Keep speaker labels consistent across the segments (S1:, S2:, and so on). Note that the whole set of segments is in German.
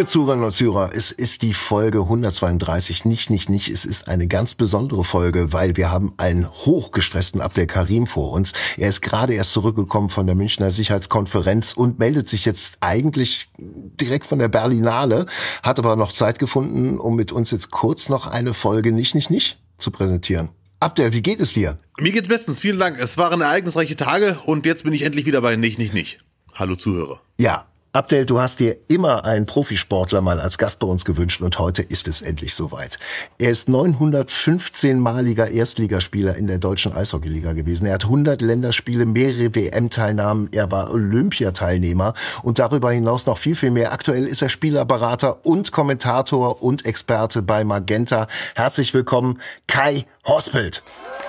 S1: Liebe Zuhörerinnen und Zuhörer, es ist die Folge 132. Nicht, nicht, nicht. Es ist eine ganz besondere Folge, weil wir haben einen hochgestressten Abdel Karim vor uns. Er ist gerade erst zurückgekommen von der Münchner Sicherheitskonferenz und meldet sich jetzt eigentlich direkt von der Berlinale, hat aber noch Zeit gefunden, um mit uns jetzt kurz noch eine Folge nicht, nicht, nicht zu präsentieren. Abdel, wie geht es dir?
S2: Mir geht's bestens, vielen Dank. Es waren ereignisreiche Tage und jetzt bin ich endlich wieder bei Nicht, Nicht, Nicht. Hallo Zuhörer.
S1: Ja, Abdel, du hast dir immer einen Profisportler mal als Gast bei uns gewünscht und heute ist es endlich soweit. Er ist 915-maliger Erstligaspieler in der deutschen Eishockeyliga gewesen. Er hat 100 Länderspiele, mehrere WM-Teilnahmen, er war Olympiateilnehmer und darüber hinaus noch viel, viel mehr. Aktuell ist er Spielerberater und Kommentator und Experte bei Magenta. Herzlich willkommen, Kai Hospelt.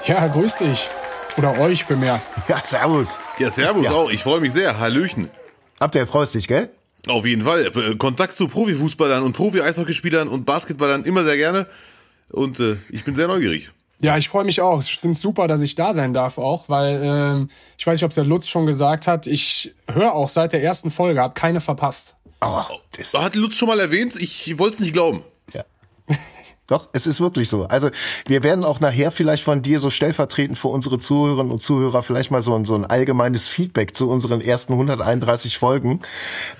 S3: Ja, grüß dich. Oder euch für mehr.
S1: Ja, servus.
S2: Ja, servus ja. auch. Ich freue mich sehr. Hallöchen.
S1: Abdel, freust dich, gell?
S2: Auf jeden Fall. Äh, Kontakt zu Profifußballern und Profi-Eishockeyspielern und Basketballern immer sehr gerne. Und äh, ich bin sehr neugierig.
S3: Ja, ich freue mich auch. Ich finde es super, dass ich da sein darf auch, weil äh, ich weiß nicht, ob es der Lutz schon gesagt hat. Ich höre auch seit der ersten Folge, habe keine verpasst.
S2: Oh, das hat Lutz schon mal erwähnt. Ich wollte es nicht glauben.
S1: Ja. Doch, es ist wirklich so. Also wir werden auch nachher vielleicht von dir so stellvertretend für unsere Zuhörerinnen und Zuhörer vielleicht mal so ein, so ein allgemeines Feedback zu unseren ersten 131 Folgen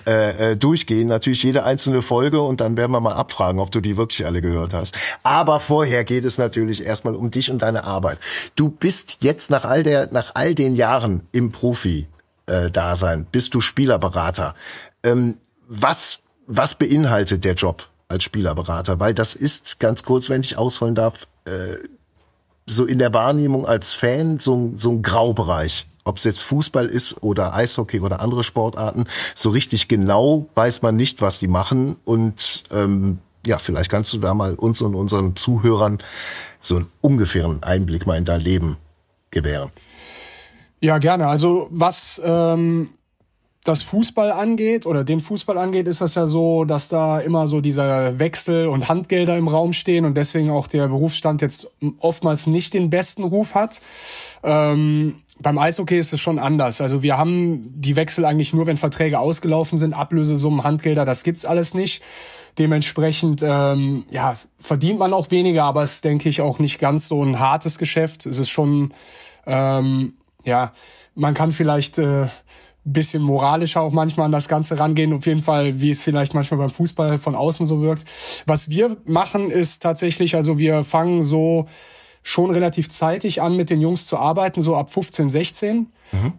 S1: äh, äh, durchgehen. Natürlich jede einzelne Folge und dann werden wir mal abfragen, ob du die wirklich alle gehört hast. Aber vorher geht es natürlich erstmal um dich und deine Arbeit. Du bist jetzt nach all der, nach all den Jahren im Profi-Dasein, äh, bist du Spielerberater. Ähm, was, was beinhaltet der Job? Als Spielerberater, weil das ist, ganz kurz, wenn ich ausholen darf, äh, so in der Wahrnehmung als Fan so, so ein Graubereich. Ob es jetzt Fußball ist oder Eishockey oder andere Sportarten, so richtig genau weiß man nicht, was die machen. Und ähm, ja, vielleicht kannst du da mal uns und unseren Zuhörern so einen ungefähren Einblick mal in dein Leben gewähren.
S3: Ja, gerne. Also was ähm, das Fußball angeht oder den Fußball angeht, ist das ja so, dass da immer so dieser Wechsel und Handgelder im Raum stehen und deswegen auch der Berufsstand jetzt oftmals nicht den besten Ruf hat. Ähm, beim Eishockey ist es schon anders. Also wir haben die Wechsel eigentlich nur, wenn Verträge ausgelaufen sind, Ablösesummen, Handgelder, das gibt's alles nicht. Dementsprechend ähm, ja, verdient man auch weniger, aber es denke ich, auch nicht ganz so ein hartes Geschäft. Es ist schon, ähm, ja, man kann vielleicht äh, bisschen moralischer auch manchmal an das Ganze rangehen. Auf jeden Fall, wie es vielleicht manchmal beim Fußball von außen so wirkt. Was wir machen, ist tatsächlich, also wir fangen so schon relativ zeitig an, mit den Jungs zu arbeiten, so ab 15, 16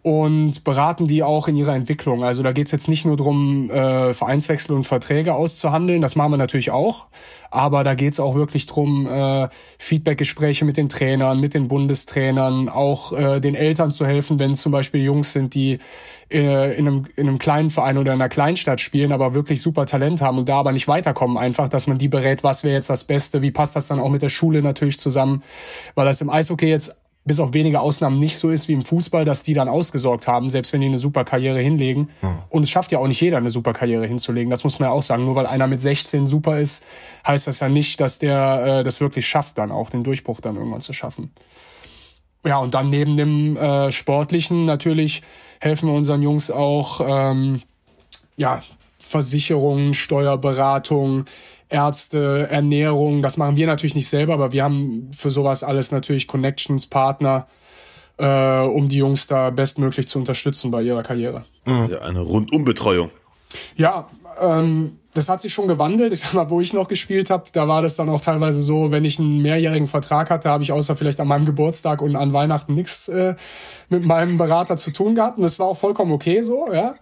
S3: und beraten die auch in ihrer Entwicklung. Also da geht's jetzt nicht nur drum, äh, Vereinswechsel und Verträge auszuhandeln, das machen wir natürlich auch, aber da geht's auch wirklich drum, äh, Feedbackgespräche mit den Trainern, mit den Bundestrainern, auch äh, den Eltern zu helfen, wenn zum Beispiel Jungs sind, die äh, in, einem, in einem kleinen Verein oder in einer Kleinstadt spielen, aber wirklich super Talent haben und da aber nicht weiterkommen. Einfach, dass man die berät, was wäre jetzt das Beste, wie passt das dann auch mit der Schule natürlich zusammen, weil das im Eishockey jetzt bis auf wenige Ausnahmen nicht so ist wie im Fußball, dass die dann ausgesorgt haben, selbst wenn die eine super Karriere hinlegen. Hm. Und es schafft ja auch nicht jeder, eine super Karriere hinzulegen. Das muss man ja auch sagen. Nur weil einer mit 16 super ist, heißt das ja nicht, dass der äh, das wirklich schafft, dann auch den Durchbruch dann irgendwann zu schaffen. Ja, und dann neben dem äh, Sportlichen natürlich helfen wir unseren Jungs auch, ähm, ja, Versicherungen, Steuerberatung, Ärzte, Ernährung. Das machen wir natürlich nicht selber, aber wir haben für sowas alles natürlich Connections, Partner, äh, um die Jungs da bestmöglich zu unterstützen bei ihrer Karriere.
S2: Mhm. Ja, eine Rundumbetreuung.
S3: Ja, ähm, das hat sich schon gewandelt. Ich sag mal, wo ich noch gespielt habe, da war das dann auch teilweise so, wenn ich einen mehrjährigen Vertrag hatte, habe ich außer vielleicht an meinem Geburtstag und an Weihnachten nichts äh, mit meinem Berater zu tun gehabt. Und das war auch vollkommen okay so, ja.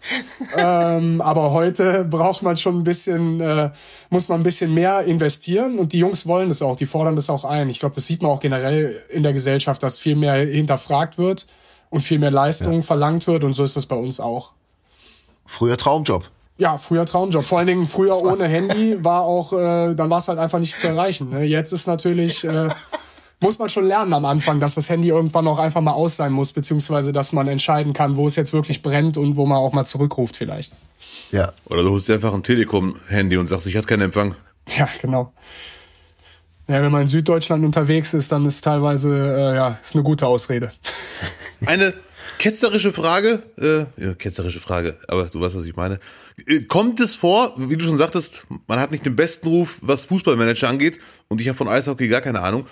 S3: ähm, aber heute braucht man schon ein bisschen, äh, muss man ein bisschen mehr investieren und die Jungs wollen das auch, die fordern das auch ein. Ich glaube, das sieht man auch generell in der Gesellschaft, dass viel mehr hinterfragt wird und viel mehr Leistung ja. verlangt wird und so ist das bei uns auch.
S1: Früher Traumjob.
S3: Ja, früher Traumjob. Vor allen Dingen früher ohne Handy war auch, äh, dann war es halt einfach nicht zu erreichen. Ne? Jetzt ist natürlich, äh, muss man schon lernen am Anfang, dass das Handy irgendwann auch einfach mal aus sein muss, beziehungsweise dass man entscheiden kann, wo es jetzt wirklich brennt und wo man auch mal zurückruft vielleicht.
S2: Ja. Oder du holst dir einfach ein Telekom-Handy und sagst, ich hatte keinen Empfang.
S3: Ja, genau. Ja, wenn man in Süddeutschland unterwegs ist, dann ist teilweise, äh, ja, ist eine gute Ausrede.
S2: Eine Ketzerische Frage, äh, ja, ketzerische Frage, aber du weißt, was ich meine. Äh, kommt es vor, wie du schon sagtest, man hat nicht den besten Ruf, was Fußballmanager angeht, und ich habe von Eishockey gar keine Ahnung.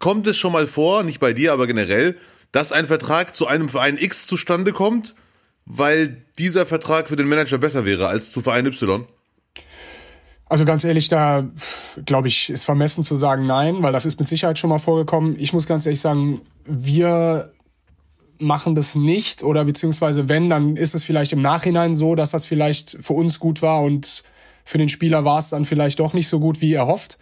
S2: Kommt es schon mal vor, nicht bei dir, aber generell, dass ein Vertrag zu einem Verein X zustande kommt, weil dieser Vertrag für den Manager besser wäre als zu Verein Y?
S3: Also ganz ehrlich, da glaube ich, ist vermessen zu sagen nein, weil das ist mit Sicherheit schon mal vorgekommen. Ich muss ganz ehrlich sagen, wir machen das nicht oder beziehungsweise wenn, dann ist es vielleicht im Nachhinein so, dass das vielleicht für uns gut war und für den Spieler war es dann vielleicht doch nicht so gut, wie er hofft.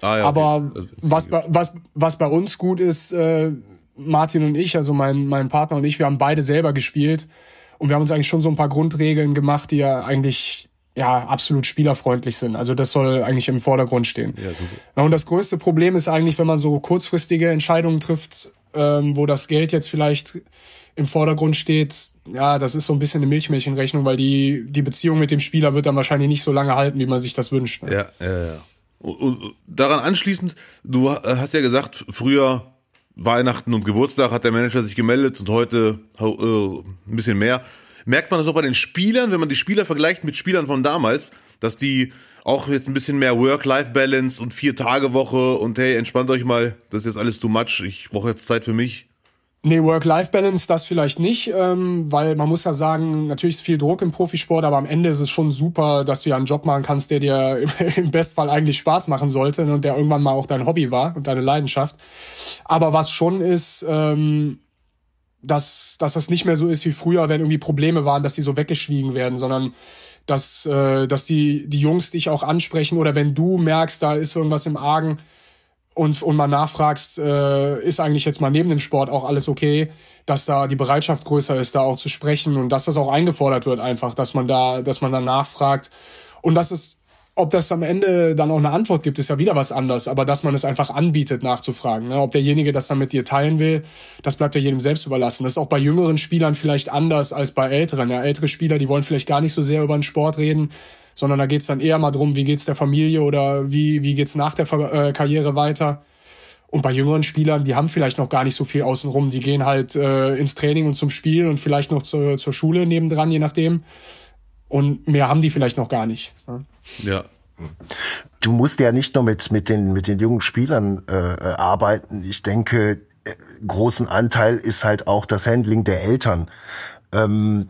S3: Ah, ja, Aber okay. was, bei, was, was bei uns gut ist, äh, Martin und ich, also mein, mein Partner und ich, wir haben beide selber gespielt und wir haben uns eigentlich schon so ein paar Grundregeln gemacht, die ja eigentlich ja absolut spielerfreundlich sind. Also das soll eigentlich im Vordergrund stehen. Ja, super. Und das größte Problem ist eigentlich, wenn man so kurzfristige Entscheidungen trifft, ähm, wo das Geld jetzt vielleicht im Vordergrund steht, ja, das ist so ein bisschen eine Milchmädchenrechnung, weil die, die Beziehung mit dem Spieler wird dann wahrscheinlich nicht so lange halten, wie man sich das wünscht.
S2: Ne? Ja, ja, ja. Und, und daran anschließend, du hast ja gesagt, früher Weihnachten und Geburtstag hat der Manager sich gemeldet und heute äh, ein bisschen mehr. Merkt man das auch bei den Spielern, wenn man die Spieler vergleicht mit Spielern von damals, dass die auch jetzt ein bisschen mehr Work-Life-Balance und Vier-Tage-Woche und hey, entspannt euch mal, das ist jetzt alles too much, ich brauche jetzt Zeit für mich.
S3: Nee, Work-Life-Balance, das vielleicht nicht, ähm, weil man muss ja sagen, natürlich ist viel Druck im Profisport, aber am Ende ist es schon super, dass du ja einen Job machen kannst, der dir im Bestfall eigentlich Spaß machen sollte und der irgendwann mal auch dein Hobby war und deine Leidenschaft. Aber was schon ist, ähm, dass, dass das nicht mehr so ist wie früher, wenn irgendwie Probleme waren, dass die so weggeschwiegen werden, sondern dass, äh, dass die, die Jungs dich auch ansprechen oder wenn du merkst, da ist irgendwas im Argen und, und mal nachfragst, äh, ist eigentlich jetzt mal neben dem Sport auch alles okay, dass da die Bereitschaft größer ist, da auch zu sprechen und dass das auch eingefordert wird einfach, dass man da, dass man da nachfragt. Und dass es ob das am Ende dann auch eine Antwort gibt, ist ja wieder was anderes. Aber dass man es einfach anbietet, nachzufragen. Ne? Ob derjenige das dann mit dir teilen will, das bleibt ja jedem selbst überlassen. Das ist auch bei jüngeren Spielern vielleicht anders als bei älteren. Ja, ältere Spieler, die wollen vielleicht gar nicht so sehr über den Sport reden, sondern da geht's dann eher mal drum, wie geht's der Familie oder wie, wie geht's nach der äh, Karriere weiter. Und bei jüngeren Spielern, die haben vielleicht noch gar nicht so viel außenrum. Die gehen halt äh, ins Training und zum Spiel und vielleicht noch zur, zur Schule nebendran, je nachdem. Und mehr haben die vielleicht noch gar nicht.
S2: Ja.
S1: Du musst ja nicht nur mit, mit, den, mit den jungen Spielern äh, arbeiten. Ich denke, äh, großen Anteil ist halt auch das Handling der Eltern. Ähm,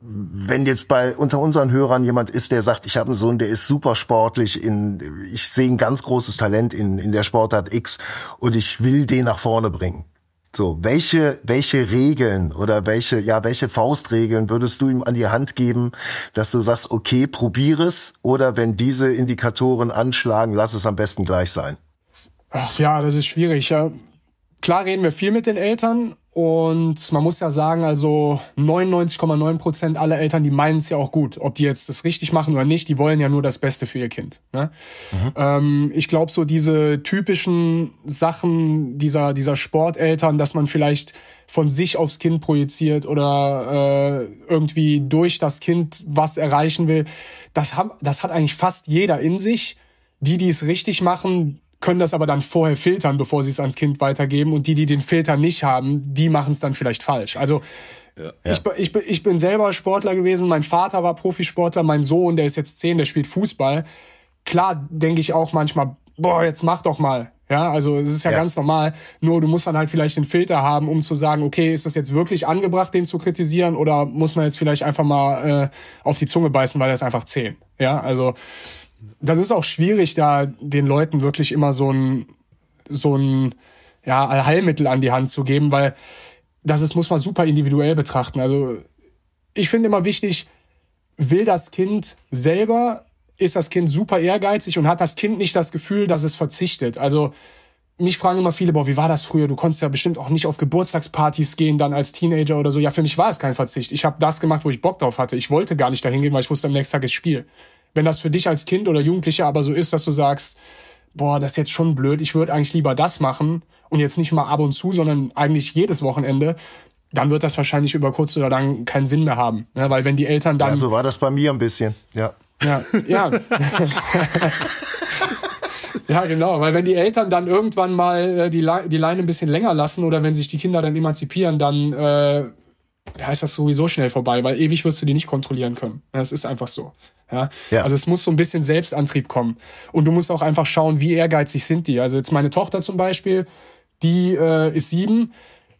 S1: wenn jetzt bei unter unseren Hörern jemand ist, der sagt, ich habe einen Sohn, der ist super sportlich, in, ich sehe ein ganz großes Talent in, in der Sportart X und ich will den nach vorne bringen. So, welche, welche Regeln oder welche, ja, welche Faustregeln würdest du ihm an die Hand geben, dass du sagst, okay, probier es oder wenn diese Indikatoren anschlagen, lass es am besten gleich sein?
S3: Ach ja, das ist schwierig. Ja. Klar reden wir viel mit den Eltern und man muss ja sagen, also 99,9 Prozent aller Eltern, die meinen es ja auch gut. Ob die jetzt das richtig machen oder nicht, die wollen ja nur das Beste für ihr Kind. Ne? Mhm. Ähm, ich glaube, so diese typischen Sachen dieser, dieser Sporteltern, dass man vielleicht von sich aufs Kind projiziert oder äh, irgendwie durch das Kind was erreichen will, das, haben, das hat eigentlich fast jeder in sich. Die, die es richtig machen, können das aber dann vorher filtern, bevor sie es ans Kind weitergeben. Und die, die den Filter nicht haben, die machen es dann vielleicht falsch. Also ja. Ich, ich, ich bin selber Sportler gewesen. Mein Vater war Profisportler. Mein Sohn, der ist jetzt zehn, der spielt Fußball. Klar denke ich auch manchmal, boah, jetzt mach doch mal. Ja, also es ist ja, ja, ganz normal. Nur du musst dann halt vielleicht den Filter haben, um zu sagen, okay, ist das jetzt wirklich angebracht, den zu kritisieren, oder muss man jetzt vielleicht einfach mal äh, auf die Zunge beißen, weil er ist einfach zehn. Ja, also das ist auch schwierig, da den Leuten wirklich immer so ein, so ein ja, Allheilmittel an die Hand zu geben, weil das ist, muss man super individuell betrachten. Also ich finde immer wichtig, will das Kind selber, ist das Kind super ehrgeizig und hat das Kind nicht das Gefühl, dass es verzichtet. Also mich fragen immer viele, boah, wie war das früher? Du konntest ja bestimmt auch nicht auf Geburtstagspartys gehen, dann als Teenager oder so. Ja, für mich war es kein Verzicht. Ich habe das gemacht, wo ich Bock drauf hatte. Ich wollte gar nicht dahin gehen, weil ich wusste, am nächsten Tag ist Spiel wenn das für dich als Kind oder Jugendlicher aber so ist, dass du sagst, boah, das ist jetzt schon blöd, ich würde eigentlich lieber das machen und jetzt nicht mal ab und zu, sondern eigentlich jedes Wochenende, dann wird das wahrscheinlich über kurz oder lang keinen Sinn mehr haben. Ne? Weil wenn die Eltern dann. Ja,
S1: so war das bei mir ein bisschen, ja.
S3: Ja, ja. ja, genau, weil wenn die Eltern dann irgendwann mal äh, die, Le die Leine ein bisschen länger lassen oder wenn sich die Kinder dann emanzipieren, dann äh, ja, ist das sowieso schnell vorbei, weil ewig wirst du die nicht kontrollieren können. Das ist einfach so. Ja?
S1: Ja.
S3: Also es muss so ein bisschen Selbstantrieb kommen. Und du musst auch einfach schauen, wie ehrgeizig sind die. Also jetzt meine Tochter zum Beispiel, die äh, ist sieben,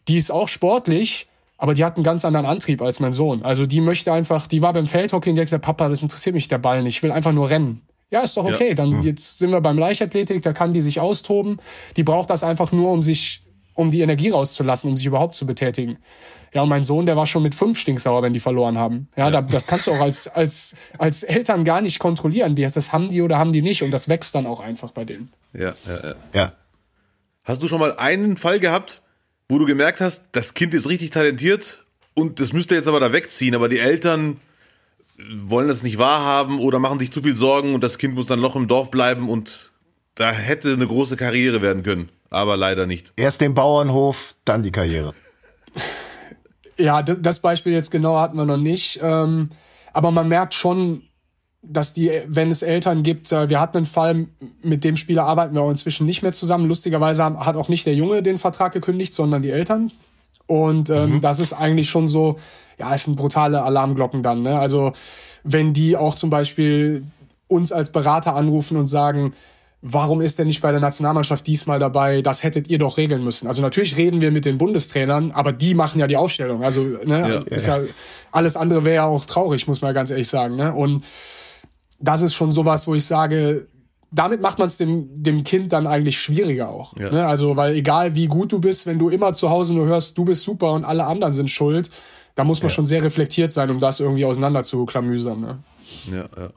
S3: die ist auch sportlich, aber die hat einen ganz anderen Antrieb als mein Sohn. Also die möchte einfach, die war beim Feldhockey und die hat gesagt, Papa, das interessiert mich der Ball nicht, ich will einfach nur rennen. Ja, ist doch okay. Dann jetzt sind wir beim Leichtathletik, da kann die sich austoben. Die braucht das einfach nur, um sich, um die Energie rauszulassen, um sich überhaupt zu betätigen. Ja, und mein Sohn, der war schon mit fünf stinksauer, wenn die verloren haben. Ja, Da, das kannst du auch als, als, als Eltern gar nicht kontrollieren. Die, das haben die oder haben die nicht. Und das wächst dann auch einfach bei denen.
S2: Ja, ja, ja.
S1: Ja.
S2: Hast du schon mal einen Fall gehabt, wo du gemerkt hast, das Kind ist richtig talentiert und das müsste jetzt aber da wegziehen, aber die Eltern wollen das nicht wahrhaben oder machen sich zu viel Sorgen und das Kind muss dann noch im Dorf bleiben und da hätte eine große Karriere werden können, aber leider nicht.
S1: Erst den Bauernhof, dann die Karriere.
S3: Ja, das, Beispiel jetzt genau hatten wir noch nicht. Ähm, aber man merkt schon, dass die, wenn es Eltern gibt, äh, wir hatten einen Fall, mit dem Spieler arbeiten wir auch inzwischen nicht mehr zusammen. Lustigerweise hat auch nicht der Junge den Vertrag gekündigt, sondern die Eltern. Und ähm, das ist eigentlich schon so, ja, es sind brutale Alarmglocken dann. Ne? Also wenn die auch zum Beispiel uns als Berater anrufen und sagen, warum ist der nicht bei der Nationalmannschaft diesmal dabei? Das hättet ihr doch regeln müssen. Also natürlich reden wir mit den Bundestrainern, aber die machen ja die Aufstellung. Also, ne, also ist ja, alles andere wäre ja auch traurig, muss man ganz ehrlich sagen. Ne? Und das ist schon sowas, wo ich sage, damit macht man es dem, dem Kind dann eigentlich schwieriger auch.
S2: Ja.
S3: Ne? Also, weil egal wie gut du bist, wenn du immer zu Hause nur hörst, du bist super und alle anderen sind schuld, da muss man schon sehr reflektiert sein, um das irgendwie auseinander zu klamüsern. Ne?
S2: Ja, ja.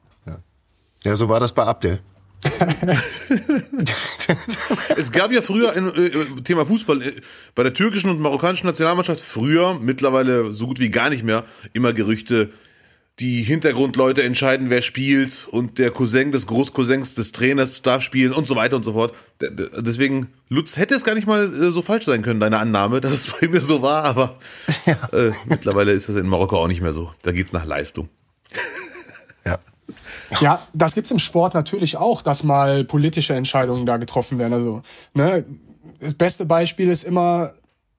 S1: Ja, so war das bei Abdel.
S2: Es gab ja früher ein äh, Thema Fußball äh, bei der türkischen und marokkanischen Nationalmannschaft früher, mittlerweile so gut wie gar nicht mehr, immer Gerüchte, die Hintergrundleute entscheiden, wer spielt und der Cousin des Großcousins des Trainers darf spielen und so weiter und so fort. Deswegen, Lutz, hätte es gar nicht mal äh, so falsch sein können, deine Annahme, dass es bei mir so war, aber äh, mittlerweile ist das in Marokko auch nicht mehr so. Da geht's nach Leistung.
S1: Ja.
S3: Das gibt's im Sport natürlich auch, dass mal politische Entscheidungen da getroffen werden. Also, ne, das beste Beispiel ist immer,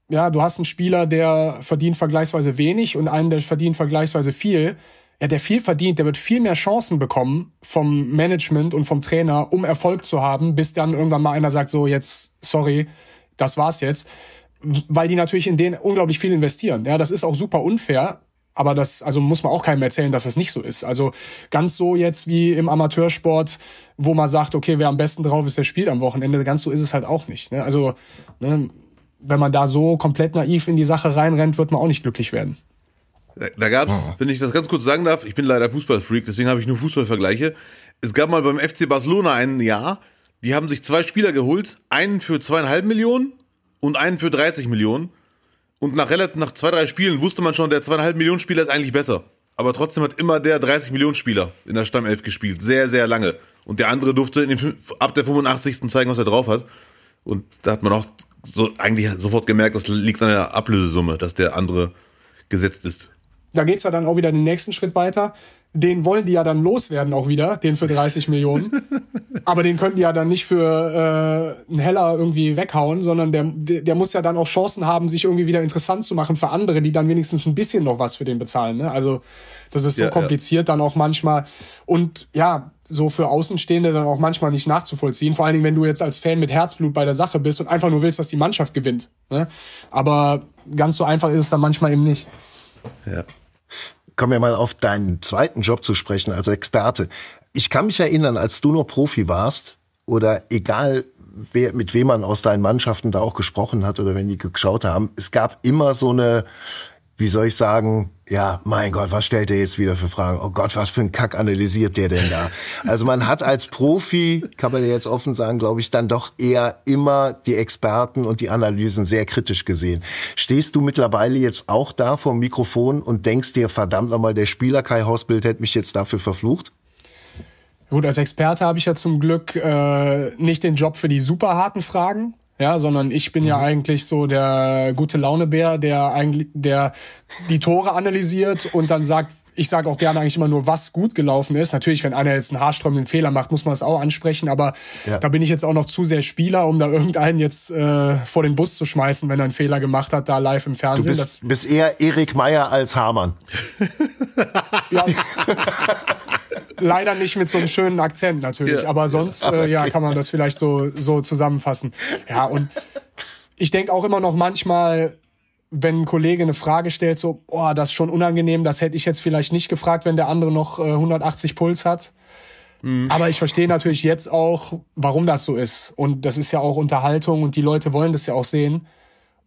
S3: ja, du hast einen Spieler, der verdient vergleichsweise wenig und einen, der verdient vergleichsweise viel. Ja, der viel verdient, der wird viel mehr Chancen bekommen vom Management und vom Trainer, um Erfolg zu haben, bis dann irgendwann mal einer sagt, so jetzt, sorry, das war's jetzt. Weil die natürlich in den unglaublich viel investieren. Ja, das ist auch super unfair. Aber das, also muss man auch keinem erzählen, dass das nicht so ist. Also ganz so jetzt wie im Amateursport, wo man sagt, okay, wer am besten drauf ist, der spielt am Wochenende. Ganz so ist es halt auch nicht. Ne? Also ne, wenn man da so komplett naiv in die Sache reinrennt, wird man auch nicht glücklich werden.
S2: Da, da gab's, wenn ich das ganz kurz sagen darf, ich bin leider Fußballfreak, deswegen habe ich nur Fußballvergleiche. Es gab mal beim FC Barcelona ein Jahr, die haben sich zwei Spieler geholt, einen für zweieinhalb Millionen und einen für 30 Millionen. Und nach relativ, nach zwei, drei Spielen wusste man schon, der zweieinhalb Millionen Spieler ist eigentlich besser. Aber trotzdem hat immer der 30 Millionen Spieler in der Stammelf gespielt. Sehr, sehr lange. Und der andere durfte den, ab der 85. zeigen, was er drauf hat. Und da hat man auch so eigentlich sofort gemerkt, das liegt an der Ablösesumme, dass der andere gesetzt ist.
S3: Da geht's ja dann auch wieder den nächsten Schritt weiter. Den wollen die ja dann loswerden auch wieder, den für 30 Millionen. Aber den können die ja dann nicht für äh, einen Heller irgendwie weghauen, sondern der, der, muss ja dann auch Chancen haben, sich irgendwie wieder interessant zu machen für andere, die dann wenigstens ein bisschen noch was für den bezahlen. Ne? Also das ist so
S2: Ja, ja.
S3: kompliziert dann auch manchmal. Und ja, so für Außenstehende dann auch manchmal nicht nachzuvollziehen. Vor allen Dingen, wenn du jetzt als Fan mit Herzblut bei der Sache bist und einfach nur willst, dass die Mannschaft gewinnt. Ne? Aber ganz so einfach ist es dann manchmal eben nicht.
S2: Ja.
S1: Kommen wir mal auf deinen zweiten Job zu sprechen als Experte. Ich kann mich erinnern, als du noch Profi warst oder egal wer, mit wem man aus deinen Mannschaften da auch gesprochen hat oder wenn die geschaut haben, es gab immer so eine, wie soll ich sagen, ja, mein Gott, was stellt der jetzt wieder für Fragen? Oh Gott, was für ein Kack analysiert der denn da? Also man hat als Profi, kann man jetzt offen sagen, glaube ich, dann doch eher immer die Experten und die Analysen sehr kritisch gesehen. Stehst du mittlerweile jetzt auch da vor dem Mikrofon und denkst dir, verdammt nochmal, der Spieler Kai Hausbild hätte mich jetzt dafür verflucht?
S3: Gut, als Experte habe ich ja zum Glück äh, nicht den Job für die super harten Fragen. Ja, sondern ich bin mhm. ja eigentlich so der gute Launebär, der eigentlich, der die Tore analysiert und dann sagt, ich sage auch gerne eigentlich immer nur, was gut gelaufen ist. Natürlich, wenn einer jetzt einen haarsträubenden Fehler macht, muss man das auch ansprechen, aber ja. da bin ich jetzt auch noch zu sehr Spieler, um da irgendeinen jetzt äh, vor den Bus zu schmeißen, wenn er einen Fehler gemacht hat, da live im Fernsehen.
S1: Du bist, das, bist eher Erik Meyer als Hamann.
S3: ja. Leider nicht mit so einem schönen Akzent natürlich, ja. aber sonst äh, ja kann man das vielleicht so so zusammenfassen. Ja und ich denke auch immer noch manchmal, wenn ein Kollege eine Frage stellt, so, boah, das ist schon unangenehm, das hätte ich jetzt vielleicht nicht gefragt, wenn der andere noch äh, 180 Puls hat. Mhm. Aber ich verstehe natürlich jetzt auch, warum das so ist. Und das ist ja auch Unterhaltung und die Leute wollen das ja auch sehen.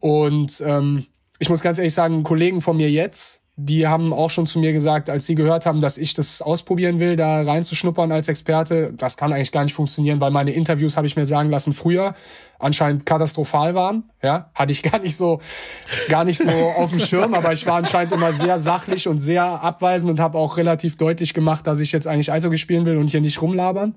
S3: Und ähm, ich muss ganz ehrlich sagen, Kollegen von mir jetzt, die haben auch schon zu mir gesagt, als sie gehört haben, dass ich das ausprobieren will, da reinzuschnuppern als Experte, das kann eigentlich gar nicht funktionieren, weil meine Interviews, habe ich mir sagen lassen, früher anscheinend katastrophal waren. Ja, hatte ich gar nicht so, gar nicht so auf dem Schirm, aber ich war anscheinend immer sehr sachlich und sehr abweisend und habe auch relativ deutlich gemacht, dass ich jetzt eigentlich Eishockey spielen will und hier nicht rumlabern.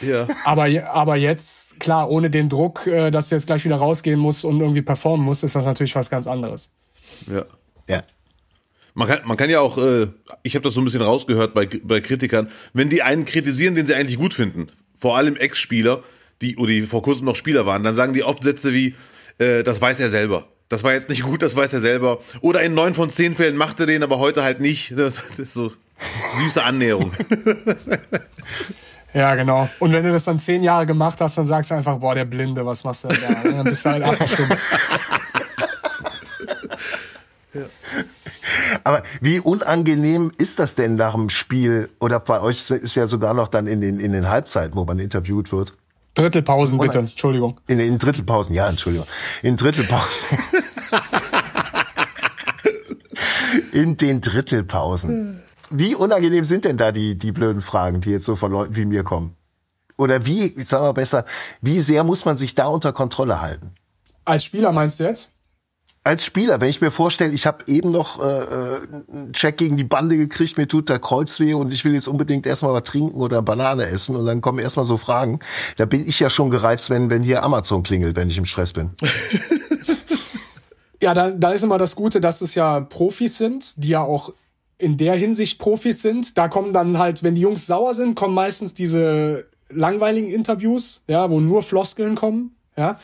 S3: Ja. Aber, aber jetzt, klar, ohne den Druck, äh, dass du jetzt gleich wieder rausgehen musst und irgendwie performen musst, ist das natürlich was ganz anderes.
S2: Ja. Ja. Man kann, man kann ja auch, äh, ich habe das so ein bisschen rausgehört bei, bei Kritikern, wenn die einen kritisieren, den sie eigentlich gut finden, vor allem Ex-Spieler, die, oder die vor kurzem noch Spieler waren, dann sagen die oft Sätze wie, äh, das weiß er selber. Das war jetzt nicht gut, das weiß er selber. Oder in neun von zehn Fällen macht er den, aber heute halt nicht. Das ist so süße Annäherung.
S3: Ja, genau. Und wenn du das dann zehn Jahre gemacht hast, dann sagst du einfach, boah, der Blinde, was machst du denn da? Dann bist du halt abgestimmt.
S1: Aber wie unangenehm ist das denn nach dem Spiel? Oder bei euch ist ja sogar noch dann in den, in den Halbzeiten, wo man interviewt wird.
S3: Drittelpausen, bitte. Entschuldigung.
S1: In den Drittelpausen, ja, Entschuldigung. In Drittelpausen. in den Drittelpausen. Wie unangenehm sind denn da die, die blöden Fragen, die jetzt so von Leuten wie mir kommen? Oder wie, sagen wir besser, wie sehr muss man sich da unter Kontrolle halten?
S3: Als Spieler meinst du jetzt?
S1: Als Spieler, wenn ich mir vorstelle, ich habe eben noch äh, äh, einen Check gegen die Bande gekriegt, mir tut der Kreuz weh und ich will jetzt unbedingt erstmal was trinken oder Banane essen und dann kommen erstmal so Fragen. Da bin ich ja schon gereizt, wenn, wenn hier Amazon klingelt, wenn ich im Stress bin.
S3: ja, da, da ist immer das Gute, dass es ja Profis sind, die ja auch in der Hinsicht Profis sind. Da kommen dann halt, wenn die Jungs sauer sind, kommen meistens diese langweiligen Interviews, ja, wo nur Floskeln kommen. Ja?